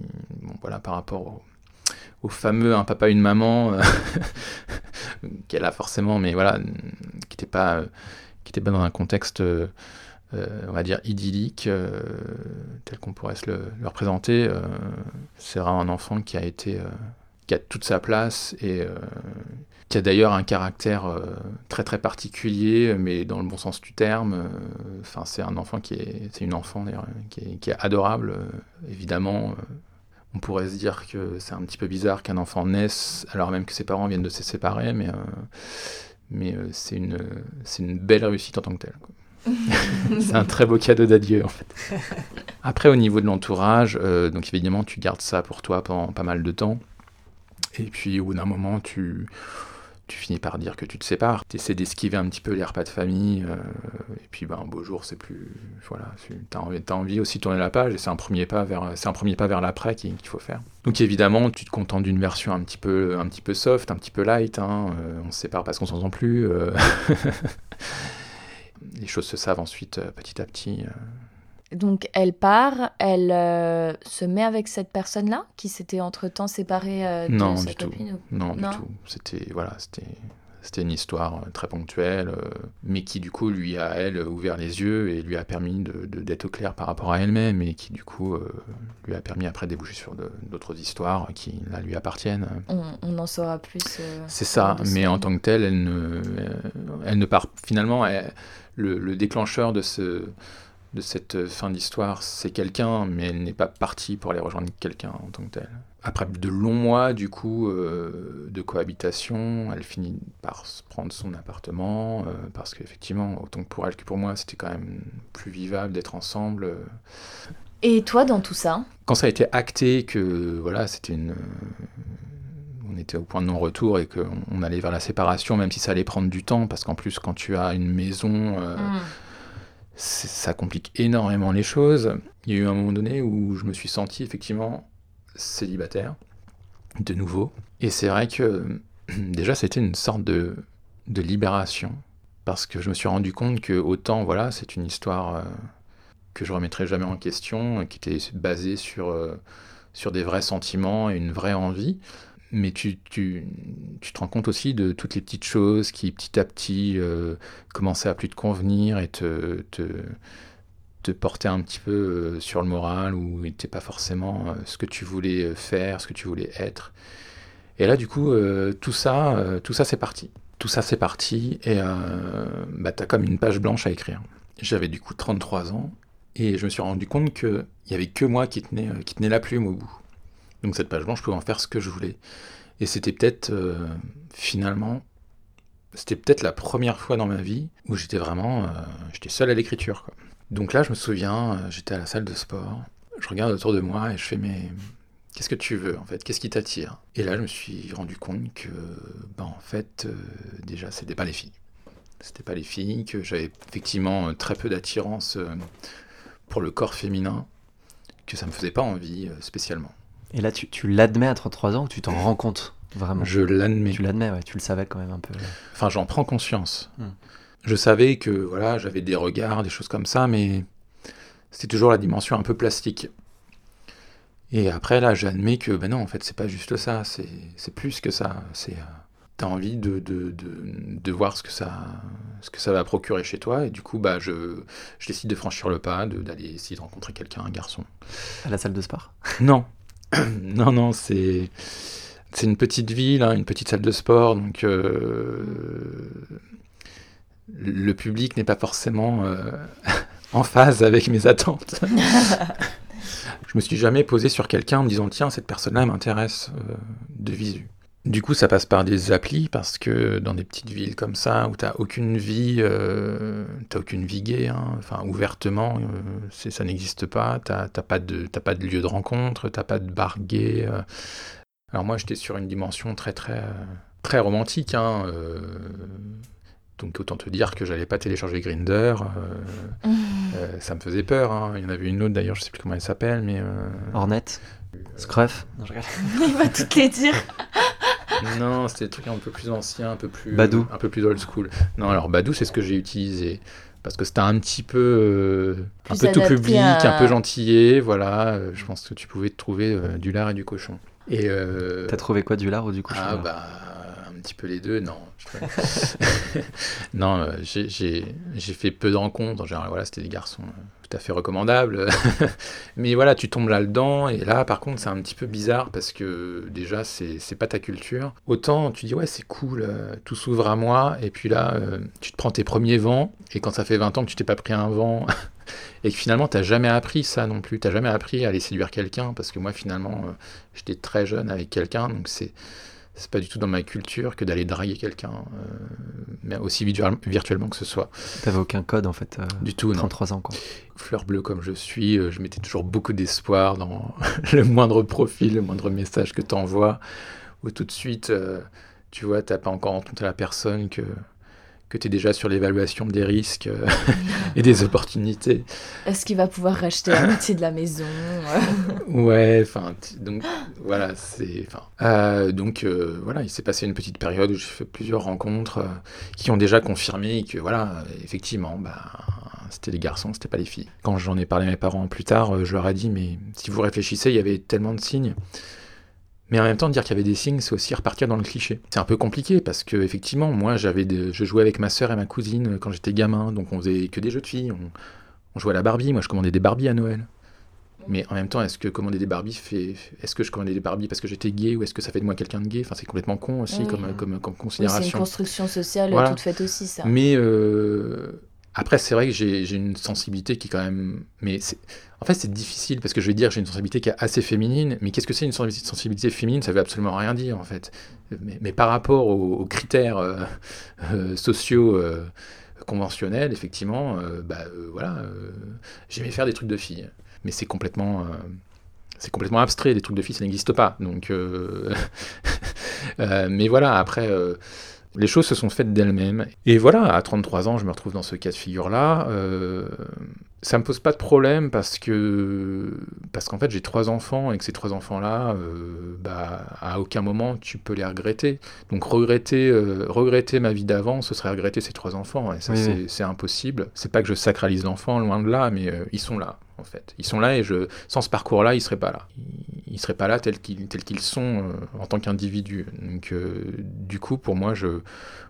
voilà, par rapport au, fameux un papa une maman euh, [LAUGHS] qu'elle a forcément, mais voilà, qui n'était pas, qui était pas dans un contexte, euh, on va dire idyllique, tel qu'on pourrait se le, le représenter. c'est vraiment un enfant qui a été, qui a toute sa place et qui a d'ailleurs un caractère euh, très très particulier, mais dans le bon sens du terme. Euh, enfin, c'est un enfant qui est, c'est une enfant d'ailleurs, qui est, qui est adorable. Euh, évidemment, on pourrait se dire que c'est un petit peu bizarre qu'un enfant naisse alors même que ses parents viennent de se séparer, mais mais c'est une c'est une belle réussite en tant que telle. [LAUGHS] c'est un très beau cadeau d'adieu en fait. Après, au niveau de l'entourage, donc évidemment, tu gardes ça pour toi pendant pas mal de temps. Et puis au bout d'un moment, tu, tu finis par dire que tu te sépares. Tu essaies d'esquiver un petit peu les repas de famille. Euh, et puis ben, un beau jour, c'est plus. Voilà, tu as envie, aussi de tourner la page. Et c'est un premier pas vers, vers l'après qu'il faut faire. Donc évidemment, tu te contentes d'une version un petit peu, un petit peu soft, un petit peu light. Hein. Euh, on se sépare parce qu'on s'entend plus. Euh. [LAUGHS] les choses se savent ensuite petit à petit. Donc elle part, elle euh, se met avec cette personne-là qui s'était entre-temps séparée euh, de non, sa du tout. Non, non, du tout. C'était voilà, c'était c'était une histoire euh, très ponctuelle, mais qui du coup lui a elle ouvert les yeux et lui a permis d'être de, d'être au clair par rapport à elle-même et qui du coup lui a permis après de déboucher sur d'autres histoires qui là lui appartiennent. On, en saura plus. C'est ça, mais en tant que telle, elle ne, elle ne part finalement. le, le, déclencheur de ce de cette fin d'histoire, c'est quelqu'un, mais elle n'est pas partie pour aller rejoindre quelqu'un en tant que tel. Après de longs mois, du coup, euh, de cohabitation, elle finit par prendre son appartement, euh, parce qu'effectivement, autant que pour elle que pour moi, c'était quand même plus vivable d'être ensemble. Euh. Et toi, dans tout ça Quand ça a été acté que, voilà, c'était une... On était au point de non-retour et qu'on allait vers la séparation, même si ça allait prendre du temps, parce qu'en plus, quand tu as une maison... Mmh ça complique énormément les choses. Il y a eu un moment donné où je me suis senti effectivement célibataire, de nouveau. Et c'est vrai que [CLEARS THROAT] déjà c'était une sorte de, de, libération, parce que je me suis rendu compte que autant, voilà, c'est une histoire euh, que je remettrai jamais en question, qui était basée sur, euh, sur des vrais sentiments et une vraie envie mais tu, te rends compte aussi de toutes les petites choses qui petit à petit euh, commençaient à plus te convenir et te, te, te porter un petit peu euh, sur le moral ou n'était pas forcément euh, ce que tu voulais faire, ce que tu voulais être. Et là, du coup, tout ça, tout ça c'est parti. Tout ça c'est parti et bah, tu as comme une page blanche à écrire. J'avais du coup 33 ans et je me suis rendu compte qu'il n'y avait que moi qui tenais, qui tenait la plume au bout. Donc cette page blanche, je pouvais en faire ce que je voulais. Et c'était peut-être, euh, finalement, c'était peut-être la première fois dans ma vie où j'étais vraiment, euh, j'étais seul à l'écriture. Donc là, je me souviens, euh, j'étais à la salle de sport, je regarde autour de moi et je fais, mais qu'est-ce que tu veux en fait? Qu'est-ce qui t'attire? Et là, je me suis rendu compte que, ben, en fait, déjà, c'était pas les filles. C'était pas les filles, que j'avais effectivement très peu d'attirance pour le corps féminin, que ça me faisait pas envie spécialement. Et là, tu, tu l'admets à 33 ans ou tu t'en rends compte vraiment? Je l'admets. Tu l'admets, ouais, tu le savais quand même un peu. Enfin, j'en prends conscience. Hmm. je savais que voilà, j'avais des regards, des choses comme ça, mais c'était toujours la dimension un peu plastique. Et après, là, j'admets que, ben non, en fait, c'est pas juste ça, c'est plus que ça. C'est, euh, t'as envie de, de, de, de, voir ce que, ça, ce que ça va procurer chez toi, et du coup, bah, je, je décide de franchir le pas, d'aller essayer de rencontrer quelqu'un, un garçon. À la salle de sport? Non, [COUGHS] non, non, c'est. C'est une petite ville, hein, une petite salle de sport, donc euh, le public n'est pas forcément euh, [LAUGHS] en phase avec mes attentes. [LAUGHS] je me suis jamais posé sur quelqu'un en me disant tiens cette personne-là m'intéresse euh, de visu. Du coup, ça passe par des applis parce que dans des petites villes comme ça où t'as aucune vie, euh, t'as aucune vie gay, hein, enfin ouvertement, euh, ça n'existe pas. T'as pas de pas de lieu de rencontre, t'as pas de bar gay. Euh. Alors moi, j'étais sur une dimension très très très romantique. Hein, donc autant te dire que j'allais pas télécharger Grinder. Euh, [LAUGHS] euh, ça me faisait peur. Hein. Il y en avait une autre d'ailleurs, je sais plus comment elle s'appelle, mais. Euh... Hornet. Scruff? Non, [LAUGHS] je Il va toutes les dire. [LAUGHS] non, c'était des trucs un peu plus anciens, un peu plus. Badou. Un peu plus old school. Non, alors Badou, c'est ce que j'ai utilisé. Parce que c'était un petit peu, euh, un peu tout public, un peu gentillé, voilà. je pense que tu pouvais trouver du lard et du cochon. Et T'as trouvé quoi, du lard ou du cochon Ah bah petit peu les deux, non. [LAUGHS] non, euh, j'ai fait peu de rencontres. En général, voilà, c'était des garçons euh, tout à fait recommandables. [LAUGHS] Mais voilà, tu tombes là-dedans. Et là, par contre, c'est un petit peu bizarre parce que déjà, c'est pas ta culture. Autant tu dis, ouais, c'est cool, euh, tout s'ouvre à moi. Et puis là, tu te prends tes premiers vents. Et quand ça fait 20 ans que tu t'es pas pris un vent. [LAUGHS] et que finalement, tu jamais appris ça non plus. Tu jamais appris à aller séduire quelqu'un. Parce que moi, finalement, j'étais très jeune avec quelqu'un. Donc c'est c'est pas du tout dans ma culture que d'aller draguer quelqu'un, euh, mais aussi virtuellement que ce soit. T'avais aucun code en fait euh, Du tout, 33 ans quoi. Fleur bleue comme je suis, euh, je mettais toujours beaucoup d'espoir dans [LAUGHS] le moindre profil, le moindre message que tu envoies, ou tout de suite, tu vois, t'as pas encore rencontré la personne que que tu es déjà sur l'évaluation des risques euh, [LAUGHS] et des opportunités. Est-ce qu'il va pouvoir racheter la moitié de la maison [LAUGHS] Ouais, enfin, donc voilà, c'est. Euh, donc euh, voilà, il s'est passé une petite période où j'ai fait plusieurs rencontres qui ont déjà confirmé que voilà, effectivement, bah, c'était les garçons, c'était pas les filles. Quand j'en ai parlé à mes parents plus tard, je leur ai dit, mais si vous réfléchissez, il y avait tellement de signes. Mais en même temps, dire qu'il y avait des signes, c'est aussi repartir dans le cliché. C'est un peu compliqué parce que effectivement, moi, j'avais, je jouais avec ma sœur et ma cousine quand j'étais gamin, donc on faisait que des jeux de filles. On, jouait à la Barbie. Moi, je commandais des Barbies à Noël. Mais en même temps, est-ce que commander des Barbies fait, est-ce que je commandais des Barbies parce que j'étais gay ou est-ce que ça fait de moi quelqu'un de gay? Enfin, c'est complètement con aussi comme, comme, comme, considération. c'est une construction sociale toute faite aussi, ça. Mais euh, après, c'est vrai que j'ai une sensibilité qui est quand même. Mais en fait, c'est difficile parce que je vais dire j'ai une sensibilité qui est assez féminine. Mais qu'est-ce que c'est une sensibilité féminine? Ça veut absolument rien dire en fait. Mais, par rapport aux, critères euh, euh, sociaux euh, conventionnels, effectivement, bah voilà, j'aimais faire des trucs de filles. Mais c'est complètement c'est complètement abstrait, des trucs de filles, ça n'existe pas. Donc, [LAUGHS] mais voilà, après, les choses se sont faites d'elles-mêmes. Et voilà, à 33 ans, je me retrouve dans ce cas de figure-là. Euh, ça me pose pas de problème parce que parce qu'en fait j'ai trois enfants et que ces trois enfants-là, euh, bah, à aucun moment tu peux les regretter. Donc regretter, euh, regretter ma vie d'avant, ce serait regretter ces trois enfants. Et ça c'est impossible. C'est pas que je sacralise l'enfant, loin de là, mais ils sont là en fait. Ils sont là et je, sans ce parcours-là, ils seraient pas là ils seraient pas là tels qu'ils tels qu'ils sont euh, en tant qu'individus. Donc euh, du coup, pour moi, je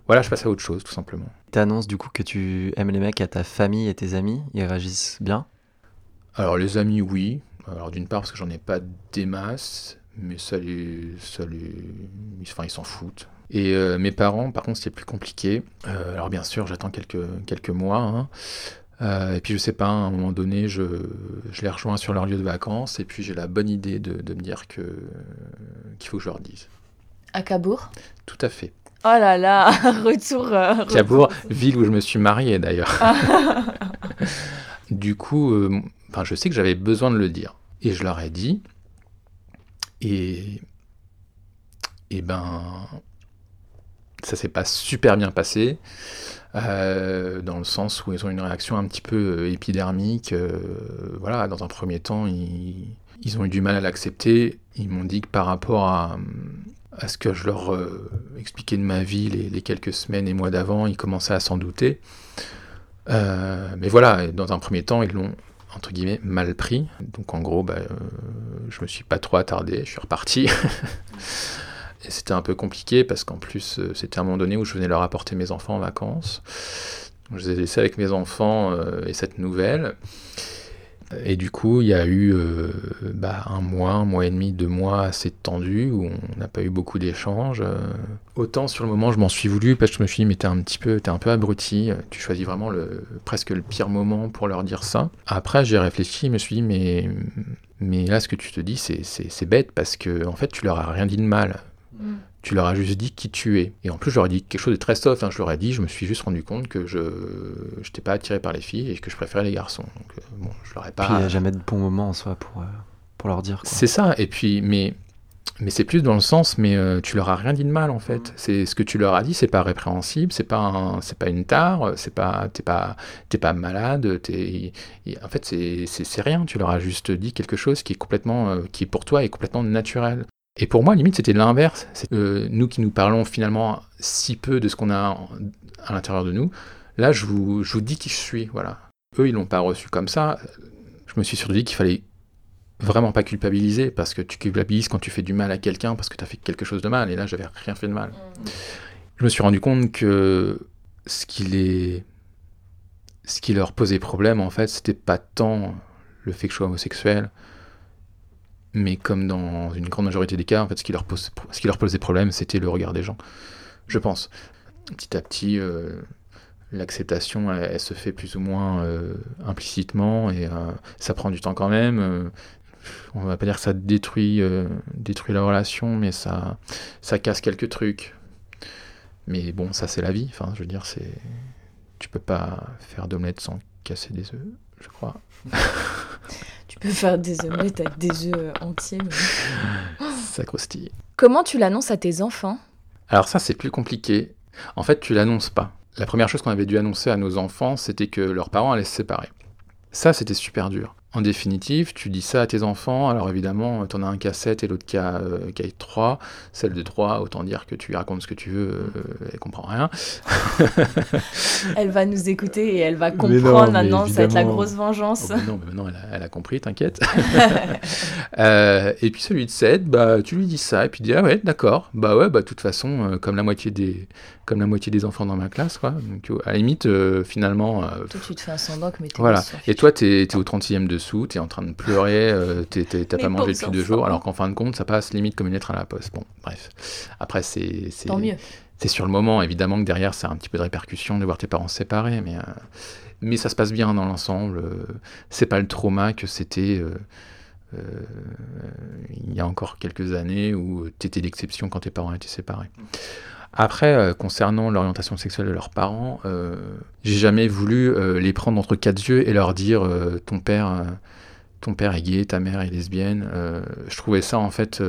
voilà, je passe à autre chose tout simplement. Tu annonces du coup que tu aimes les mecs à ta famille et tes amis, ils réagissent bien Alors les amis, oui. Alors d'une part parce que j'en ai pas des masses, mais ça les, ça les, enfin ils s'en foutent. Et euh, mes parents, par contre, c'est plus compliqué. alors bien sûr, j'attends quelques quelques mois. Hein. Euh, et puis je sais pas, à un moment donné, je, je, les rejoins sur leur lieu de vacances et puis j'ai la bonne idée de, de me dire que qu'il faut que je leur dise. À Cabourg? Tout à fait. Oh là là, [LAUGHS] retour. Euh, Cabourg, ville où je me suis marié d'ailleurs. [LAUGHS] du coup, euh, enfin, je sais que j'avais besoin de le dire et je leur ai dit. Et et ben, ça s'est pas super bien passé. Euh, dans le sens où ils ont une réaction un petit peu euh, épidermique. Euh, voilà, dans un premier temps, ils, ont eu du mal à l'accepter. Ils m'ont dit que par rapport à, ce que je leur expliquais de ma vie les, quelques semaines et mois d'avant, ils commençaient à s'en douter. Mais voilà, dans un premier temps, ils l'ont entre guillemets mal pris. Donc en gros, bah, je me suis pas trop attardé, je suis reparti. [LAUGHS] et c'était un peu compliqué parce qu'en plus, c'était un moment donné où je venais leur apporter mes enfants en vacances. je les ai laissés avec mes enfants et cette nouvelle. Et du coup, il y a eu euh, bah, un mois, un mois et demi, deux mois assez tendus où on n'a pas eu beaucoup d'échanges. Euh. Autant sur le moment, je m'en suis voulu parce que je me suis dit, mais t'es un petit peu, es un peu abruti. Tu choisis vraiment le, presque le pire moment pour leur dire ça. Après, j'ai réfléchi, je me suis dit, mais, mais là, ce que tu te dis, c'est bête parce que en fait, tu leur as rien dit de mal. Mm tu leur as juste dit qui tu es. Et en plus, je leur ai dit quelque chose de très soft. Hein. Je leur ai dit, je me suis juste rendu compte que je n'étais pas attiré par les filles et que je préférais les garçons. Donc, euh, bon, je leur ai pas. Puis il n'y a jamais de bon moment en soi pour, euh, pour leur dire. C'est ça. Et puis, mais. Mais c'est plus dans le sens, mais euh, tu leur as rien dit de mal en fait. Mm. C'est ce que tu leur as dit, c'est pas répréhensible, c'est pas c'est pas une tare, c'est pas t'es pas t'es pas malade, es, en fait c'est rien. Tu leur as juste dit quelque chose qui est complètement qui est pour toi est complètement naturel. Et pour moi, limite, c'était l'inverse. C'est euh, nous qui nous parlons finalement si peu de ce qu'on a à l'intérieur de nous. Là, je vous, je vous dis qui je suis. Voilà. Eux, ils l'ont pas reçu comme ça. Je me suis surtout dit qu'il fallait vraiment pas culpabiliser parce que tu culpabilises quand tu fais du mal à quelqu'un parce que tu as fait quelque chose de mal. Et là, j'avais rien fait de mal. Mmh. Je me suis rendu compte que ce qui les ce qui leur posait problème, en fait, c'était pas tant le fait que je sois homosexuel, mais comme dans une grande majorité des cas, en fait, ce qui leur, pose, ce qui leur posait problème, c'était le regard des gens, je pense. Petit à petit, euh, l'acceptation, elle, se fait plus ou moins euh, implicitement, et euh, ça prend du temps quand même. on va pas dire que ça détruit, détruit la relation, mais ça, ça casse quelques trucs. Mais bon, ça c'est la vie. Enfin, je veux dire, c'est, tu peux pas faire d'omelette sans casser des œufs, je crois. [LAUGHS] Tu peux faire des omelettes avec des œufs euh, entiers. [LAUGHS] Ça croustille. Comment tu l'annonces à tes enfants? Alors ça, c'est plus compliqué. En fait, tu l'annonces pas. La première chose qu'on avait dû annoncer à nos enfants, c'était que leurs parents allaient se séparer. Ça, c'était super dur. En définitive, tu dis ça à tes enfants, alors évidemment, tu en as un qui a 7 et l'autre qui a, euh, 3. Celle de 3, autant dire que tu lui racontes ce que tu veux, euh, elle comprend rien. [LAUGHS] elle va nous écouter et elle va comprendre maintenant, ça va être la grosse vengeance. Oh, non, mais maintenant elle a, compris, t'inquiète. [LAUGHS] Euh, et puis celui de 7, bah, tu lui dis ça, et puis tu dis, ah ouais, d'accord, bah ouais, bah de toute façon, comme la moitié des comme la moitié des enfants dans ma classe, quoi. Donc, à la limite, finalement. toi, tu te fais un semblant que Voilà. Et toi, tu es, au 30e dessous tu es en train de pleurer, euh, t'as pas mangé depuis deux jours, alors qu'en fin de compte, ça passe limite comme une lettre à la poste. Bon, bref. Après, c'est. Tant mieux. C'est sur le moment, évidemment, que derrière, ça a un petit peu de répercussion de voir tes parents séparés, mais, euh, mais ça se passe bien dans l'ensemble. Euh, c'est pas le trauma que c'était. il y a encore quelques années où tu étais l'exception quand tes parents étaient séparés. Après, concernant l'orientation sexuelle de leurs parents, j'ai jamais voulu les prendre entre quatre yeux et leur dire ton père, ton père est gay, ta mère est lesbienne. je trouvais ça en fait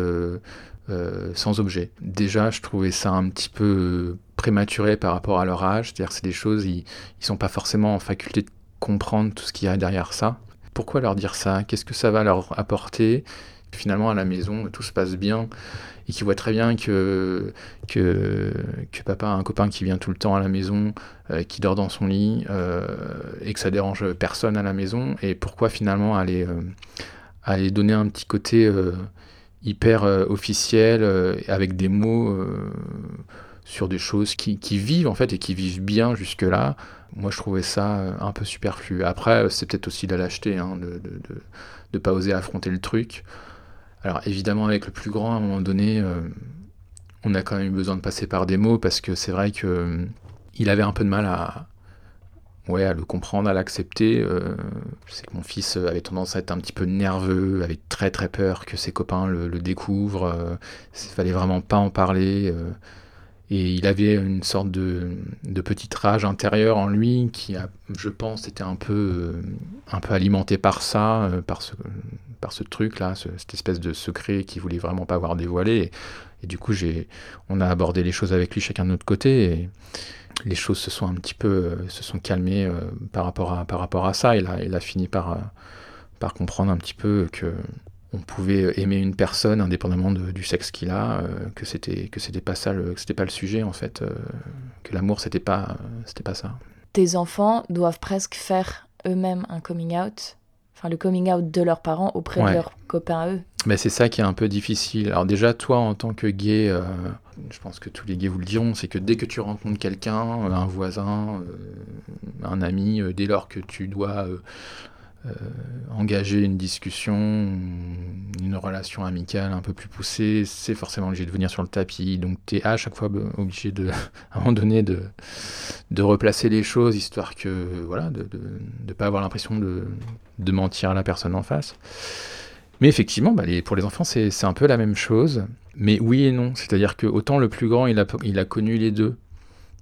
sans objet. Déjà, je trouvais ça un petit peu prématuré par rapport à leur âge, c'est-à-dire que c'est des choses, ils, ils sont pas forcément en faculté de comprendre tout ce qu'il y a derrière ça. Pourquoi leur dire ça? Qu'est-ce que ça va leur apporter? Finalement, à la maison, tout se passe bien et qui voit très bien que, que, que, papa a un copain qui vient tout le temps à la maison, euh, qui dort dans son lit, euh, et que ça dérange personne à la maison, et pourquoi finalement aller, euh, aller donner un petit côté hyper officiel, avec des mots sur des choses qui, vivent en fait, et qui vivent bien jusque-là, moi je trouvais ça un peu superflu. Après, c'est peut-être aussi de la lâcheté, hein, de ne pas oser affronter le truc. Alors évidemment avec le plus grand, à un moment donné, euh, on a quand même eu besoin de passer par des mots parce que c'est vrai que euh, il avait un peu de mal à, ouais, à le comprendre, à l'accepter. Euh, je que mon fils avait tendance à être un petit peu nerveux, avait très très peur que ses copains le, découvrent. il fallait vraiment pas en parler. et il avait une sorte de, petite rage intérieure en lui qui, je pense, était un peu, un peu alimenté par ça, par ce, ce truc-là, cette espèce de secret qu'il voulait vraiment pas avoir dévoilé. Et, du coup, j'ai, on a abordé les choses avec lui chacun de notre côté. Et les choses se sont un petit peu euh, se sont calmées euh, par, rapport à, par rapport à ça. Il a, il a fini par, euh, par comprendre un petit peu que on pouvait aimer une personne indépendamment du sexe qu'il a, que c'était que c'était pas ça, le, que c'était pas le sujet en fait, que l'amour c'était pas c'était pas ça. Tes enfants doivent presque faire eux-mêmes un coming out, enfin le coming out de leurs parents auprès de leurs copains eux. Mais c'est ça qui est un peu difficile. Alors déjà toi en tant que gay je pense que tous les gays vous le diront, c'est que dès que tu rencontres quelqu'un, un voisin, un ami, dès lors que tu dois euh, engager une discussion, une relation amicale un peu plus poussée, c'est forcément obligé de venir sur le tapis. Donc tu es à chaque fois obligé de, [LAUGHS] à un moment donné de, de replacer les choses, histoire que voilà, de ne pas avoir l'impression de, de, mentir à la personne en face. Mais effectivement, bah, les, pour les enfants, c'est un peu la même chose. Mais oui et non. C'est-à-dire que autant le plus grand, il a, il a connu les deux.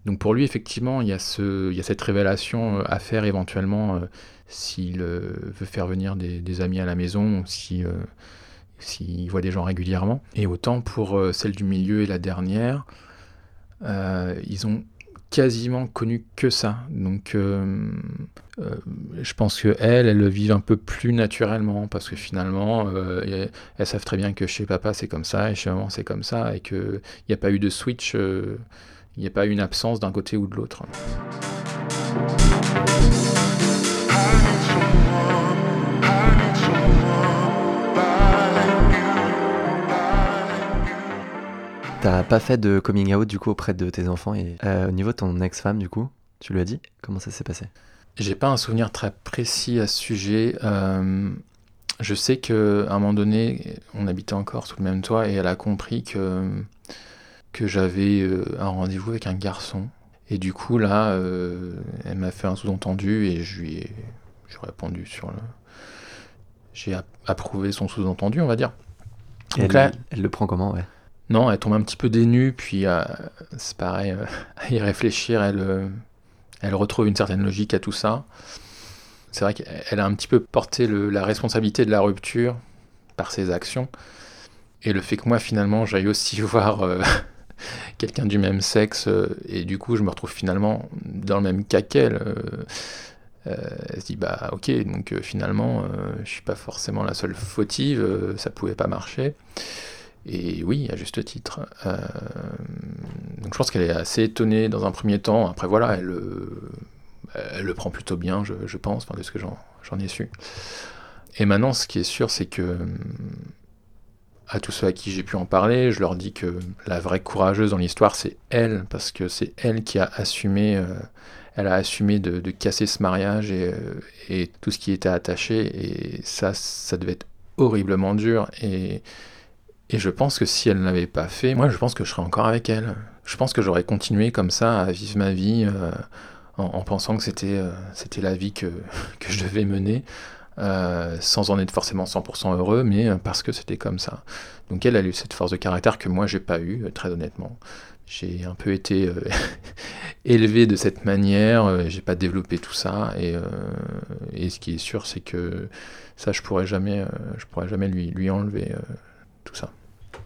Donc pour lui, effectivement, il y a, ce, il y a cette révélation à faire éventuellement euh, s'il euh, veut faire venir des, amis à la maison, ou si, euh, s'il voit des gens régulièrement. Et autant pour euh, celle du milieu et la dernière, ils ont quasiment connu que ça. Donc je pense que elles, elles le vivent un peu plus naturellement parce que finalement, elles savent très bien que chez papa c'est comme ça et chez maman c'est comme ça et qu'il n'y a pas eu de switch, il n'y a pas eu une absence d'un côté ou de l'autre. T'as pas fait de coming out du coup auprès de tes enfants et euh, au niveau de ton ex-femme du coup, tu lui as dit? Comment ça s'est passé? J'ai pas un souvenir très précis à ce sujet. Euh, je sais qu'à un moment donné, on habitait encore sous le même toit et elle a compris que, que j'avais euh, un rendez-vous avec un garçon. Et du coup, là, elle m'a fait un sous-entendu et je lui ai, répondu sur le. J'ai approuvé son sous-entendu, on va dire. Donc elle, elle le prend comment, ouais? Non, elle tombe un petit peu dénue, puis euh, c'est pareil, euh, [LAUGHS] à y réfléchir, elle, euh, elle retrouve une certaine logique à tout ça. C'est vrai qu'elle a un petit peu porté la responsabilité de la rupture par ses actions. Et le fait que moi, finalement, j'aille aussi [LAUGHS] voir quelqu'un du même sexe, et du coup, je me retrouve finalement dans le même cas qu'elle. elle se dit, bah ok, donc finalement, je suis pas forcément la seule fautive, ça pouvait pas marcher. Et oui, à juste titre. Euh, donc je pense qu'elle est assez étonnée dans un premier temps. Après voilà, elle, euh, le prend plutôt bien, je, pense, enfin, de ce que j'en ai su. Et maintenant, ce qui est sûr, c'est que à tous ceux à qui j'ai pu en parler, je leur dis que la vraie courageuse dans l'histoire, c'est elle, parce que c'est elle qui a assumé, euh, elle a assumé de, casser ce mariage et, et, tout ce qui était attaché. Et ça, ça devait être horriblement dur. Et et je pense que si elle ne l'avait pas fait, moi je pense que je serais encore avec elle. Je pense que j'aurais continué comme ça à vivre ma vie euh, en, pensant que c'était euh, c'était la vie que, [LAUGHS] que, je devais mener, euh, sans en être forcément 100% heureux, mais parce que c'était comme ça. Donc elle a eu cette force de caractère que moi j'ai pas eu, très honnêtement. J'ai un peu été [LAUGHS] élevé de cette manière, j'ai pas développé tout ça, et, et, ce qui est sûr c'est que ça je pourrais jamais, je pourrais jamais lui, lui enlever tout ça.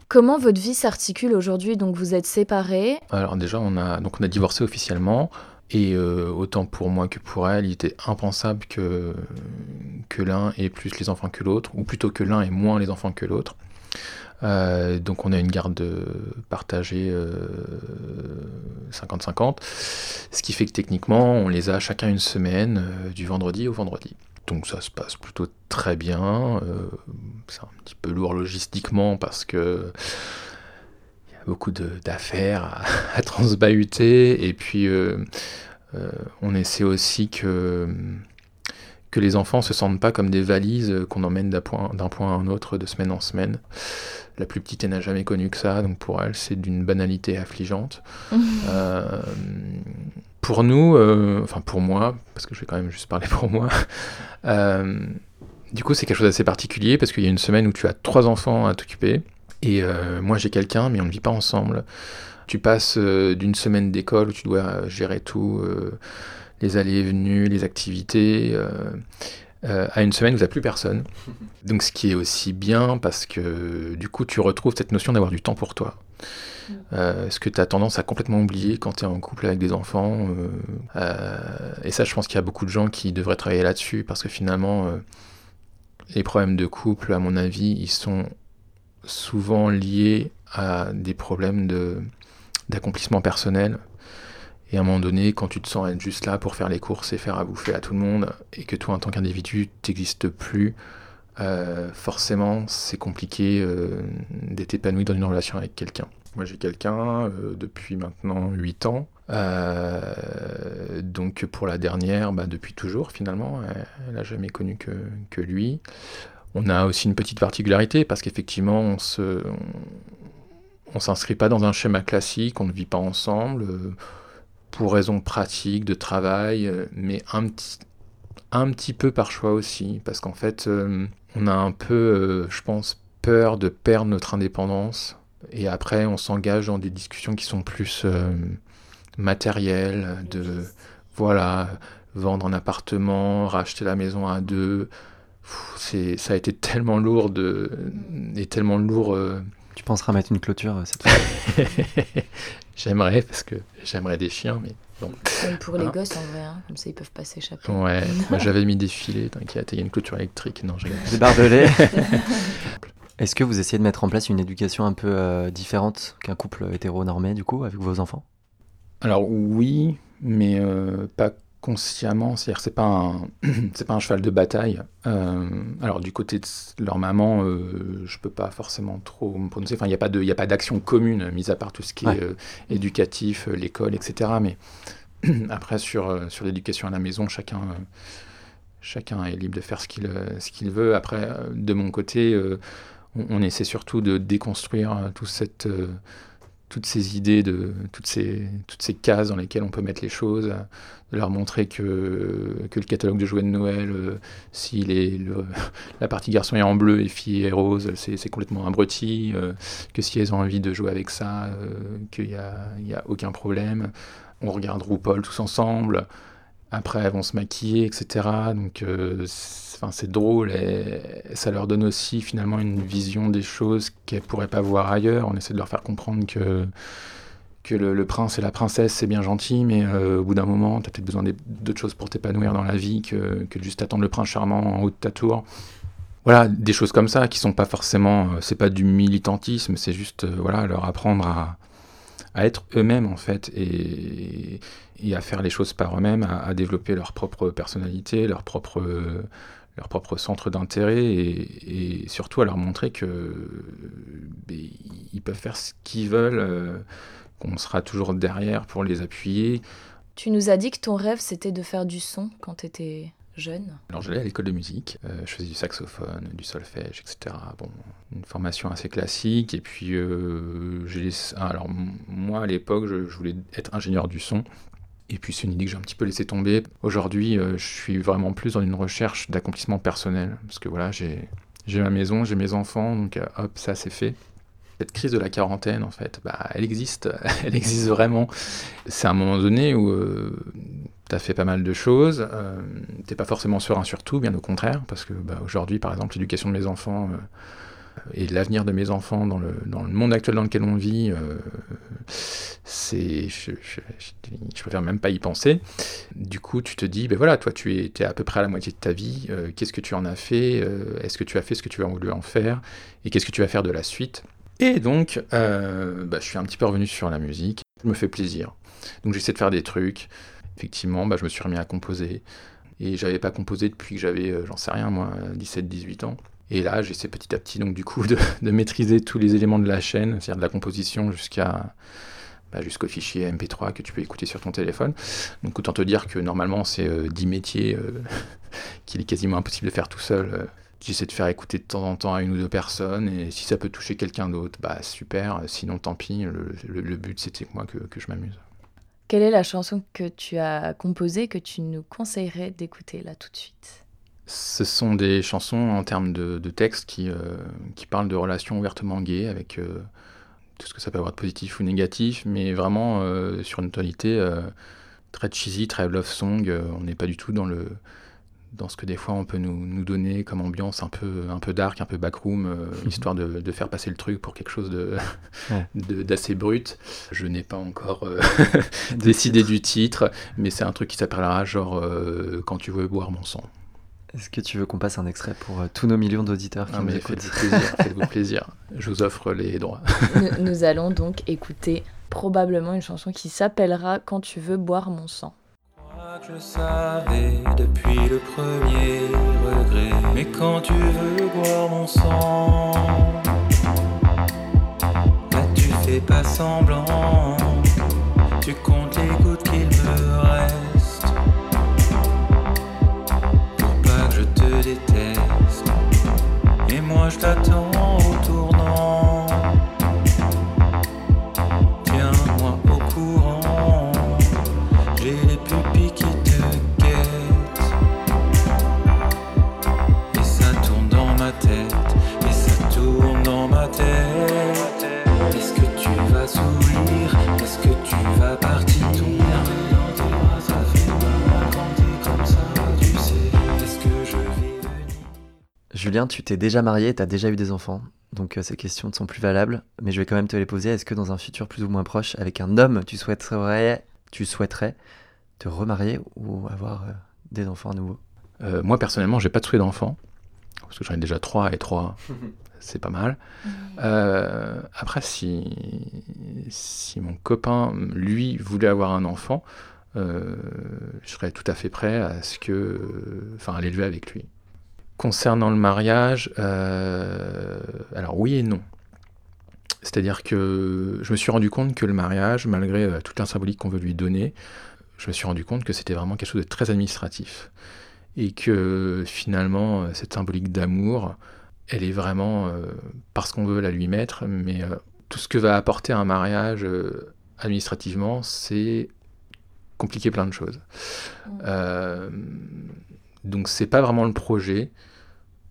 Comment votre vie s'articule aujourd'hui? Donc vous êtes séparés Alors déjà on a donc on a divorcé officiellement et euh, autant pour moi que pour elle, il était impensable que que l'un ait plus les enfants que l'autre, ou plutôt que l'un ait moins les enfants que l'autre. Euh, donc on a une garde partagée 50-50, euh, ce qui fait que techniquement on les a chacun une semaine du vendredi au vendredi. Donc ça se passe plutôt très bien. C'est un petit peu lourd logistiquement parce que beaucoup d'affaires à, [LAUGHS] à, transbahuter. Et puis euh, euh, on essaie aussi que, que les enfants se sentent pas comme des valises qu'on emmène d'un point, point à un autre de semaine en semaine. La plus petite, elle n'a jamais connu que ça, donc pour elle, c'est d'une banalité affligeante. [LAUGHS] pour nous, enfin pour moi, parce que je vais quand même juste parler pour moi, euh, du coup, c'est quelque chose d'assez particulier parce qu'il y a une semaine où tu as trois enfants à t'occuper. Et euh, moi, j'ai quelqu'un, mais on ne vit pas ensemble. Tu passes euh, d'une semaine d'école où tu dois gérer tout, les allées et venues, les activités, à une semaine où tu n'as plus personne. [LAUGHS] Donc, ce qui est aussi bien parce que du coup, tu retrouves cette notion d'avoir du temps pour toi. Euh, ce que tu as tendance à complètement oublier quand tu es en couple avec des enfants. Euh, euh, et ça, je pense qu'il y a beaucoup de gens qui devraient travailler là-dessus parce que finalement, les problèmes de couple, à mon avis, ils sont souvent liés à des problèmes d'accomplissement personnel. Et à un moment donné, quand tu te sens être juste là pour faire les courses et faire à bouffer à tout le monde, et que toi, en tant qu'individu, n'existes plus, euh, forcément, c'est compliqué euh, d'être épanoui dans une relation avec quelqu'un. Moi, j'ai quelqu'un euh, depuis maintenant 8 ans. donc, pour la dernière, bah, depuis toujours, finalement, elle n'a jamais connu que, lui. On a aussi une petite particularité parce qu'effectivement, on se. On, s'inscrit pas dans un schéma classique, on ne vit pas ensemble pour raisons pratiques, de travail, mais un petit, peu par choix aussi, parce qu'en fait, euh, on a un peu, euh, je pense, peur de perdre notre indépendance, et après, on s'engage dans des discussions qui sont plus euh, matérielles, de, voilà, vendre un appartement, racheter la maison à deux. C'est, ça a été tellement lourd de, et tellement lourd. Tu penseras mettre une clôture cette fois [LAUGHS] J'aimerais, parce que j'aimerais des chiens, mais comme pour les hein gosses en vrai, hein, comme ça ils peuvent pas s'échapper. Ouais, [LAUGHS] moi j'avais mis des filets, t'inquiète, il y a une clôture électrique. Non, j'ai Des barbelés. [LAUGHS] Est-ce que vous essayez de mettre en place une éducation un peu euh, différente qu'un couple hétéronormé du coup avec vos enfants? Alors oui, mais euh, pas consciemment, c'est-à-dire c'est pas un [CLEARS THROAT] c'est pas un cheval de bataille. Euh, alors du côté de leur maman, euh, je peux pas forcément trop me prononcer. Enfin, il n'y a pas de il a pas d'action commune, mis à part tout ce qui est euh, éducatif, l'école, etc. Mais [CLEARS THROAT] après sur sur l'éducation à la maison, chacun chacun est libre de faire ce qu'il ce qu'il veut. Après, de mon côté, on, on, essaie surtout de déconstruire tout cette toutes ces idées, de toutes ces, toutes ces cases dans lesquelles on peut mettre les choses, de leur montrer que, que le catalogue de jouets de Noël, euh, si est [LAUGHS] la partie garçon est en bleu et fille est rose, c'est complètement abruti, euh, que si elles ont envie de jouer avec ça, euh, qu'il n'y a, y a aucun problème. On regarde RuPaul tous ensemble, après elles vont se maquiller, etc. Donc enfin, c'est drôle et ça leur donne aussi finalement une vision des choses qu'elles pourraient pas voir ailleurs. On essaie de leur faire comprendre que que le, prince et la princesse c'est bien gentil, mais euh, au bout d'un moment, tu as peut-être besoin d'autres choses pour t'épanouir dans la vie que, que juste attendre le prince charmant en haut de ta tour. Voilà, des choses comme ça qui sont pas forcément, euh, c'est pas du militantisme, c'est juste euh, voilà leur apprendre à, à être eux-mêmes en fait et, et, à faire les choses par eux-mêmes, à, développer leur propre personnalité, leur propre leur propre centre d'intérêt et, surtout à leur montrer que ben, peuvent faire ce qu'ils veulent, euh, qu'on sera toujours derrière pour les appuyer. Tu nous as dit que ton rêve c'était de faire du son quand tu étais Alors j'allais à l'école de musique, euh, je faisais du saxophone, du solfège, etc. Bon, une formation assez classique et puis euh, j'ai alors moi à l'époque je voulais être ingénieur du son et puis c'est une idée que j'ai un petit peu laissé tomber. Aujourd'hui, euh, je suis vraiment plus dans une recherche d'accomplissement personnel. Parce que voilà, j'ai ma maison, j'ai mes enfants, donc hop, ça c'est fait. Cette crise de la quarantaine, en fait, bah, elle existe, [LAUGHS] elle existe vraiment. C'est un moment donné où tu as fait pas mal de choses, t'es pas forcément serein sur tout, bien au contraire, parce que bah, aujourd'hui, par exemple, l'éducation de mes enfants et l'avenir de mes enfants dans le, dans le monde actuel dans lequel on vit, euh, c'est, je, préfère même pas y penser. Du coup, tu te dis, ben voilà, toi, tu es, à peu près à la moitié de ta vie. Euh, qu'est-ce que tu en as fait euh, Est-ce que tu as fait ce que tu as voulu en faire Et qu'est-ce que tu vas faire de la suite Et donc, bah, je suis un petit peu revenu sur la musique. Je me fais plaisir. Donc, j'essaie de faire des trucs. Effectivement, bah, je me suis remis à composer. Et j'avais pas composé depuis que j'avais, j'en sais rien, moi, 17-18 ans. Et là, j'essaie petit à petit, donc du coup, [LAUGHS] de, maîtriser tous les éléments de la chaîne, c'est-à-dire de la composition jusqu'à bah, jusqu'au fichier MP3 que tu peux écouter sur ton téléphone. Donc autant te dire que normalement, c'est 10 euh, métiers euh, [LAUGHS] qu'il est quasiment impossible de faire tout seul. Euh. J'essaie de faire écouter de temps en temps à une ou deux personnes, et si ça peut toucher quelqu'un d'autre, bah super, sinon tant pis, le, but c'était moi que, que je m'amuse. Quelle est la chanson que tu as composée que tu nous conseillerais d'écouter là tout de suite? Ce sont des chansons en termes de, texte qui, euh, qui parlent de relations ouvertement gays avec euh, tout ce que ça peut avoir de positif ou négatif, mais vraiment euh, sur une tonalité très cheesy, très love song. on n'est pas du tout dans le dans ce que des fois on peut nous, nous donner comme ambiance un peu, un peu dark, un peu backroom, mhm. histoire de, de, faire passer le truc pour quelque chose [LAUGHS] d'assez brut. Je n'ai pas encore [LAUGHS] décidé du titre, mais c'est un truc qui s'appellera genre Quand tu veux boire mon sang. Est-ce que tu veux qu'on passe un extrait pour euh, tous nos millions d'auditeurs qui Ah, nous mais écoutent? faites-vous plaisir, [LAUGHS] faites-vous plaisir. Je vous offre les droits. nous, nous allons donc écouter probablement une chanson qui s'appellera Quand tu veux boire mon sang. Je savais depuis le premier regret. Mais quand tu veux boire mon sang, là tu fais pas semblant. Tu comptes les gouttes qu'il me reste. Pour pas que je te déteste. Et moi je t'attends au Julien, tu t'es déjà marié, tu as déjà eu des enfants. Donc euh, ces questions ne sont plus valables, mais je vais quand même te les poser. Est-ce que dans un futur plus ou moins proche, avec un homme, tu souhaiterais, tu souhaiterais te remarier ou avoir euh, des enfants à nouveau Euh, moi, personnellement, j'ai pas de souhait d'enfant. Parce que j'en ai déjà trois et trois, [LAUGHS] c'est pas mal. Euh, après, si, si mon copain, lui, voulait avoir un enfant, euh, je serais tout à fait prêt à ce que, enfin, à l'élever avec lui. Concernant le mariage, euh, alors oui et non. C'est-à-dire que je me suis rendu compte que le mariage, malgré euh, toute la symbolique qu'on veut lui donner, je me suis rendu compte que c'était vraiment quelque chose de très administratif. Et que finalement, cette symbolique d'amour, elle est vraiment euh, parce qu'on veut la lui mettre, mais euh, tout ce que va apporter un mariage euh, administrativement, c'est compliquer plein de choses. Euh, donc c'est pas vraiment le projet.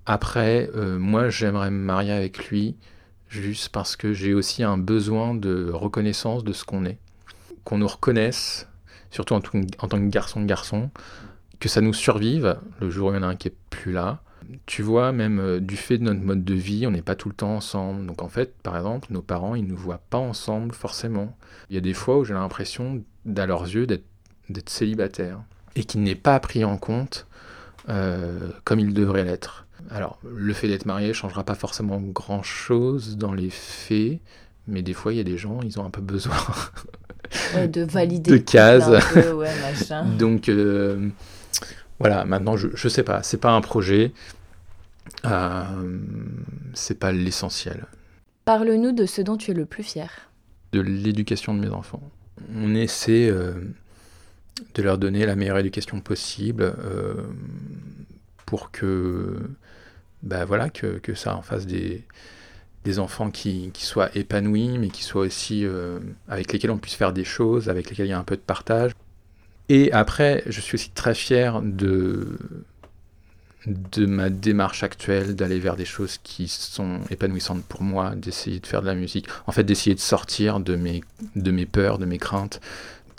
Après, euh, moi j'aimerais me marier avec lui juste parce que j'ai aussi un besoin de reconnaissance de ce qu'on est. Qu'on nous reconnaisse, surtout en, tout- en tant que garçon de garçon, que ça nous survive le jour où il y en a un qui est plus là. Tu vois, même euh, du fait de notre mode de vie, on n'est pas tout le temps ensemble. Donc en fait, par exemple, nos parents, ils ne nous voient pas ensemble forcément. Il y a des fois où j'ai l'impression, à leurs yeux, d'être célibataire et qui n'est pas pris en compte euh, comme il devrait l'être. Alors, le fait d'être marié changera pas forcément grand-chose dans les faits, mais des fois, il y a des gens, ils ont un peu besoin. [LAUGHS] Ouais, de valider. De cases. peu, ouais. [LAUGHS] Donc, euh, voilà, maintenant, je, je sais pas, c'est pas un projet, euh, c'est pas l'essentiel. Parle-nous de ce dont tu es le plus fier. de l'éducation de mes enfants. On essaie euh, de leur donner la meilleure éducation possible euh, pour que, bah voilà, que, que ça en fasse des, des enfants qui, qui soient épanouis, mais qui soient aussi euh, avec lesquels on puisse faire des choses, avec lesquels il y a un peu de partage. Et après, je suis aussi très fier de, de ma démarche actuelle, d'aller vers des choses qui sont épanouissantes pour moi, d'essayer de faire de la musique, en fait d'essayer de sortir de mes, de mes peurs, de mes craintes.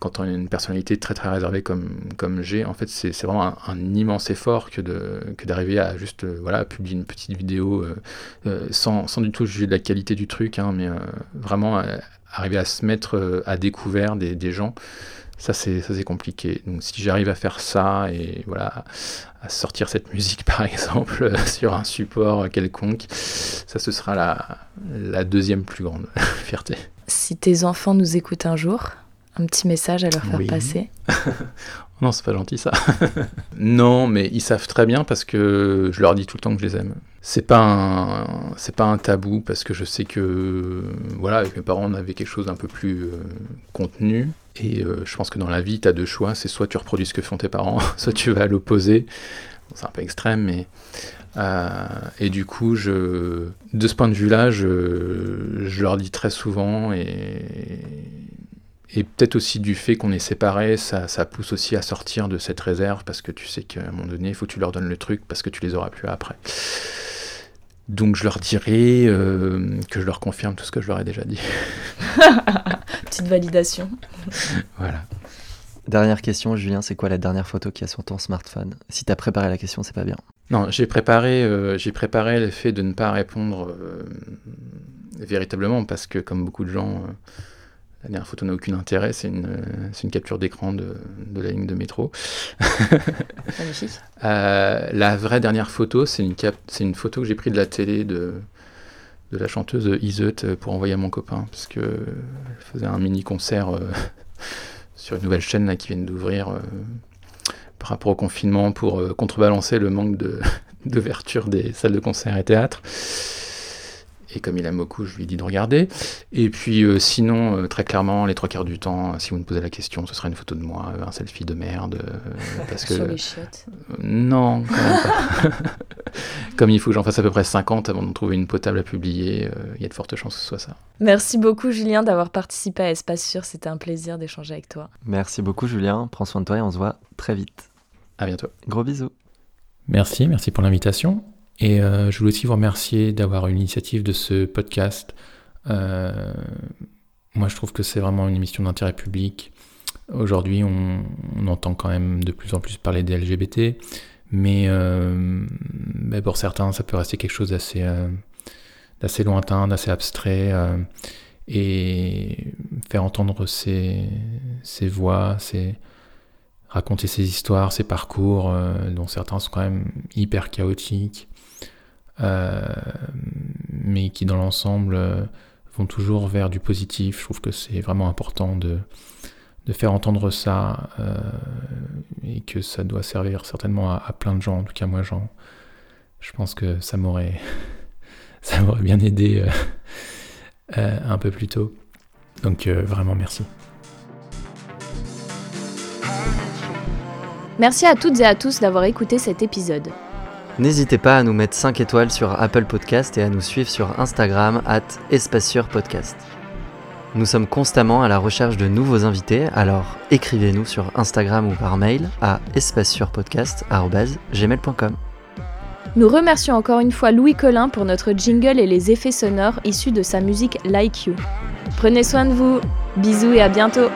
Quand on a une personnalité très très réservée comme, comme j'ai, en fait c'est vraiment un, immense effort que de que d'arriver à juste euh, voilà publier une petite vidéo euh, euh, sans, sans du tout juger de la qualité du truc, hein, mais vraiment arriver à se mettre à découvert des, des gens. Ça c'est compliqué. Donc si j'arrive à faire ça et voilà à sortir cette musique [LAUGHS] par exemple sur un support quelconque, ça ce sera la, la deuxième plus grande [LAUGHS] fierté. Si tes enfants nous écoutent un jour, un petit message à leur faire Oui. passer. [LAUGHS] Non, c'est pas gentil ça. [LAUGHS] non, mais ils savent très bien parce que je leur dis tout le temps que je les aime. C'est pas un, c'est pas un tabou parce que je sais que, voilà, avec mes parents, on avait quelque chose d'un peu plus euh, contenu. Et euh, je pense que dans la vie, tu as deux choix. C'est soit tu reproduis ce que font tes parents, [LAUGHS] soit tu vas à l'opposé. Bon, c'est un peu extrême, mais. euh, et du coup, je, de ce point de vue-là, je, je leur dis très souvent et, et peut-être aussi du fait qu'on est séparés, ça, ça pousse aussi à sortir de cette réserve parce que tu sais qu'à un moment donné, il faut que tu leur donnes le truc parce que tu les auras plus après. Donc je leur dirai euh, que je leur confirme tout ce que je leur ai déjà dit. [LAUGHS] Petite validation. Voilà. Dernière question, Julien, c'est quoi la dernière photo qui a sur ton smartphone? Si t'as préparé la question, c'est pas bien. Non, j'ai préparé, euh, j'ai préparé le fait de ne pas répondre euh, véritablement parce que comme beaucoup de gens, la dernière photo n'a aucun intérêt, c'est une, capture d'écran de, de la ligne de métro. [LAUGHS] Euh, la vraie dernière photo, c'est une, photo que j'ai prise de la télé de, de la chanteuse Iseut pour envoyer à mon copain, parce que elle faisait un mini concert euh, [LAUGHS] sur une nouvelle chaîne là, qui vient d'ouvrir euh, par rapport au confinement pour euh, contrebalancer le manque de, [LAUGHS] d'ouverture des salles de concert et théâtre. Et comme il aime beaucoup, je lui ai dit de regarder. Et puis euh, sinon, euh, très clairement, les trois quarts du temps, euh, si vous me posez la question, ce sera une photo de moi, un selfie de merde. euh, [LAUGHS] parce que Sur les chiottes. non, quand même pas. [LAUGHS] Comme il faut que j'en fasse à peu près 50 avant de trouver une potable à publier, euh, il y a de fortes chances que ce soit ça. Merci beaucoup Julien d'avoir participé à Espace Sûr, c'était un plaisir d'échanger avec toi. Merci beaucoup Julien, prends soin de toi et on se voit très vite. À bientôt. Gros bisous. Merci, merci pour l'invitation. Et euh, je voulais aussi vous remercier d'avoir eu l'initiative de ce podcast. Euh, moi, je trouve que c'est vraiment une émission d'intérêt public. Aujourd'hui, on, entend quand même de plus en plus parler des LGBT, mais, euh, mais pour certains, ça peut rester quelque chose d'assez lointain, d'assez abstrait. et faire entendre ces, voix, raconter ses histoires, ses parcours, dont certains sont quand même hyper chaotiques, mais qui dans l'ensemble euh, vont toujours vers du positif. Je trouve que c'est vraiment important de, de faire entendre ça euh, et que ça doit servir certainement à, plein de gens. En tout cas, moi, j'en, je pense que ça m'aurait, [LAUGHS] ça m'aurait bien aidé euh, [LAUGHS] euh, un peu plus tôt. Donc euh, vraiment merci. Merci à toutes et à tous d'avoir écouté cet épisode. N'hésitez pas à nous mettre 5 étoiles sur Apple Podcast et à nous suivre sur Instagram at Podcast. Nous sommes constamment à la recherche de nouveaux invités, alors écrivez-nous sur Instagram ou par mail à espacesurpodcast.gmail.com. Nous remercions encore une fois Louis Collin pour notre jingle et les effets sonores issus de sa musique Like You. Prenez soin de vous, bisous et à bientôt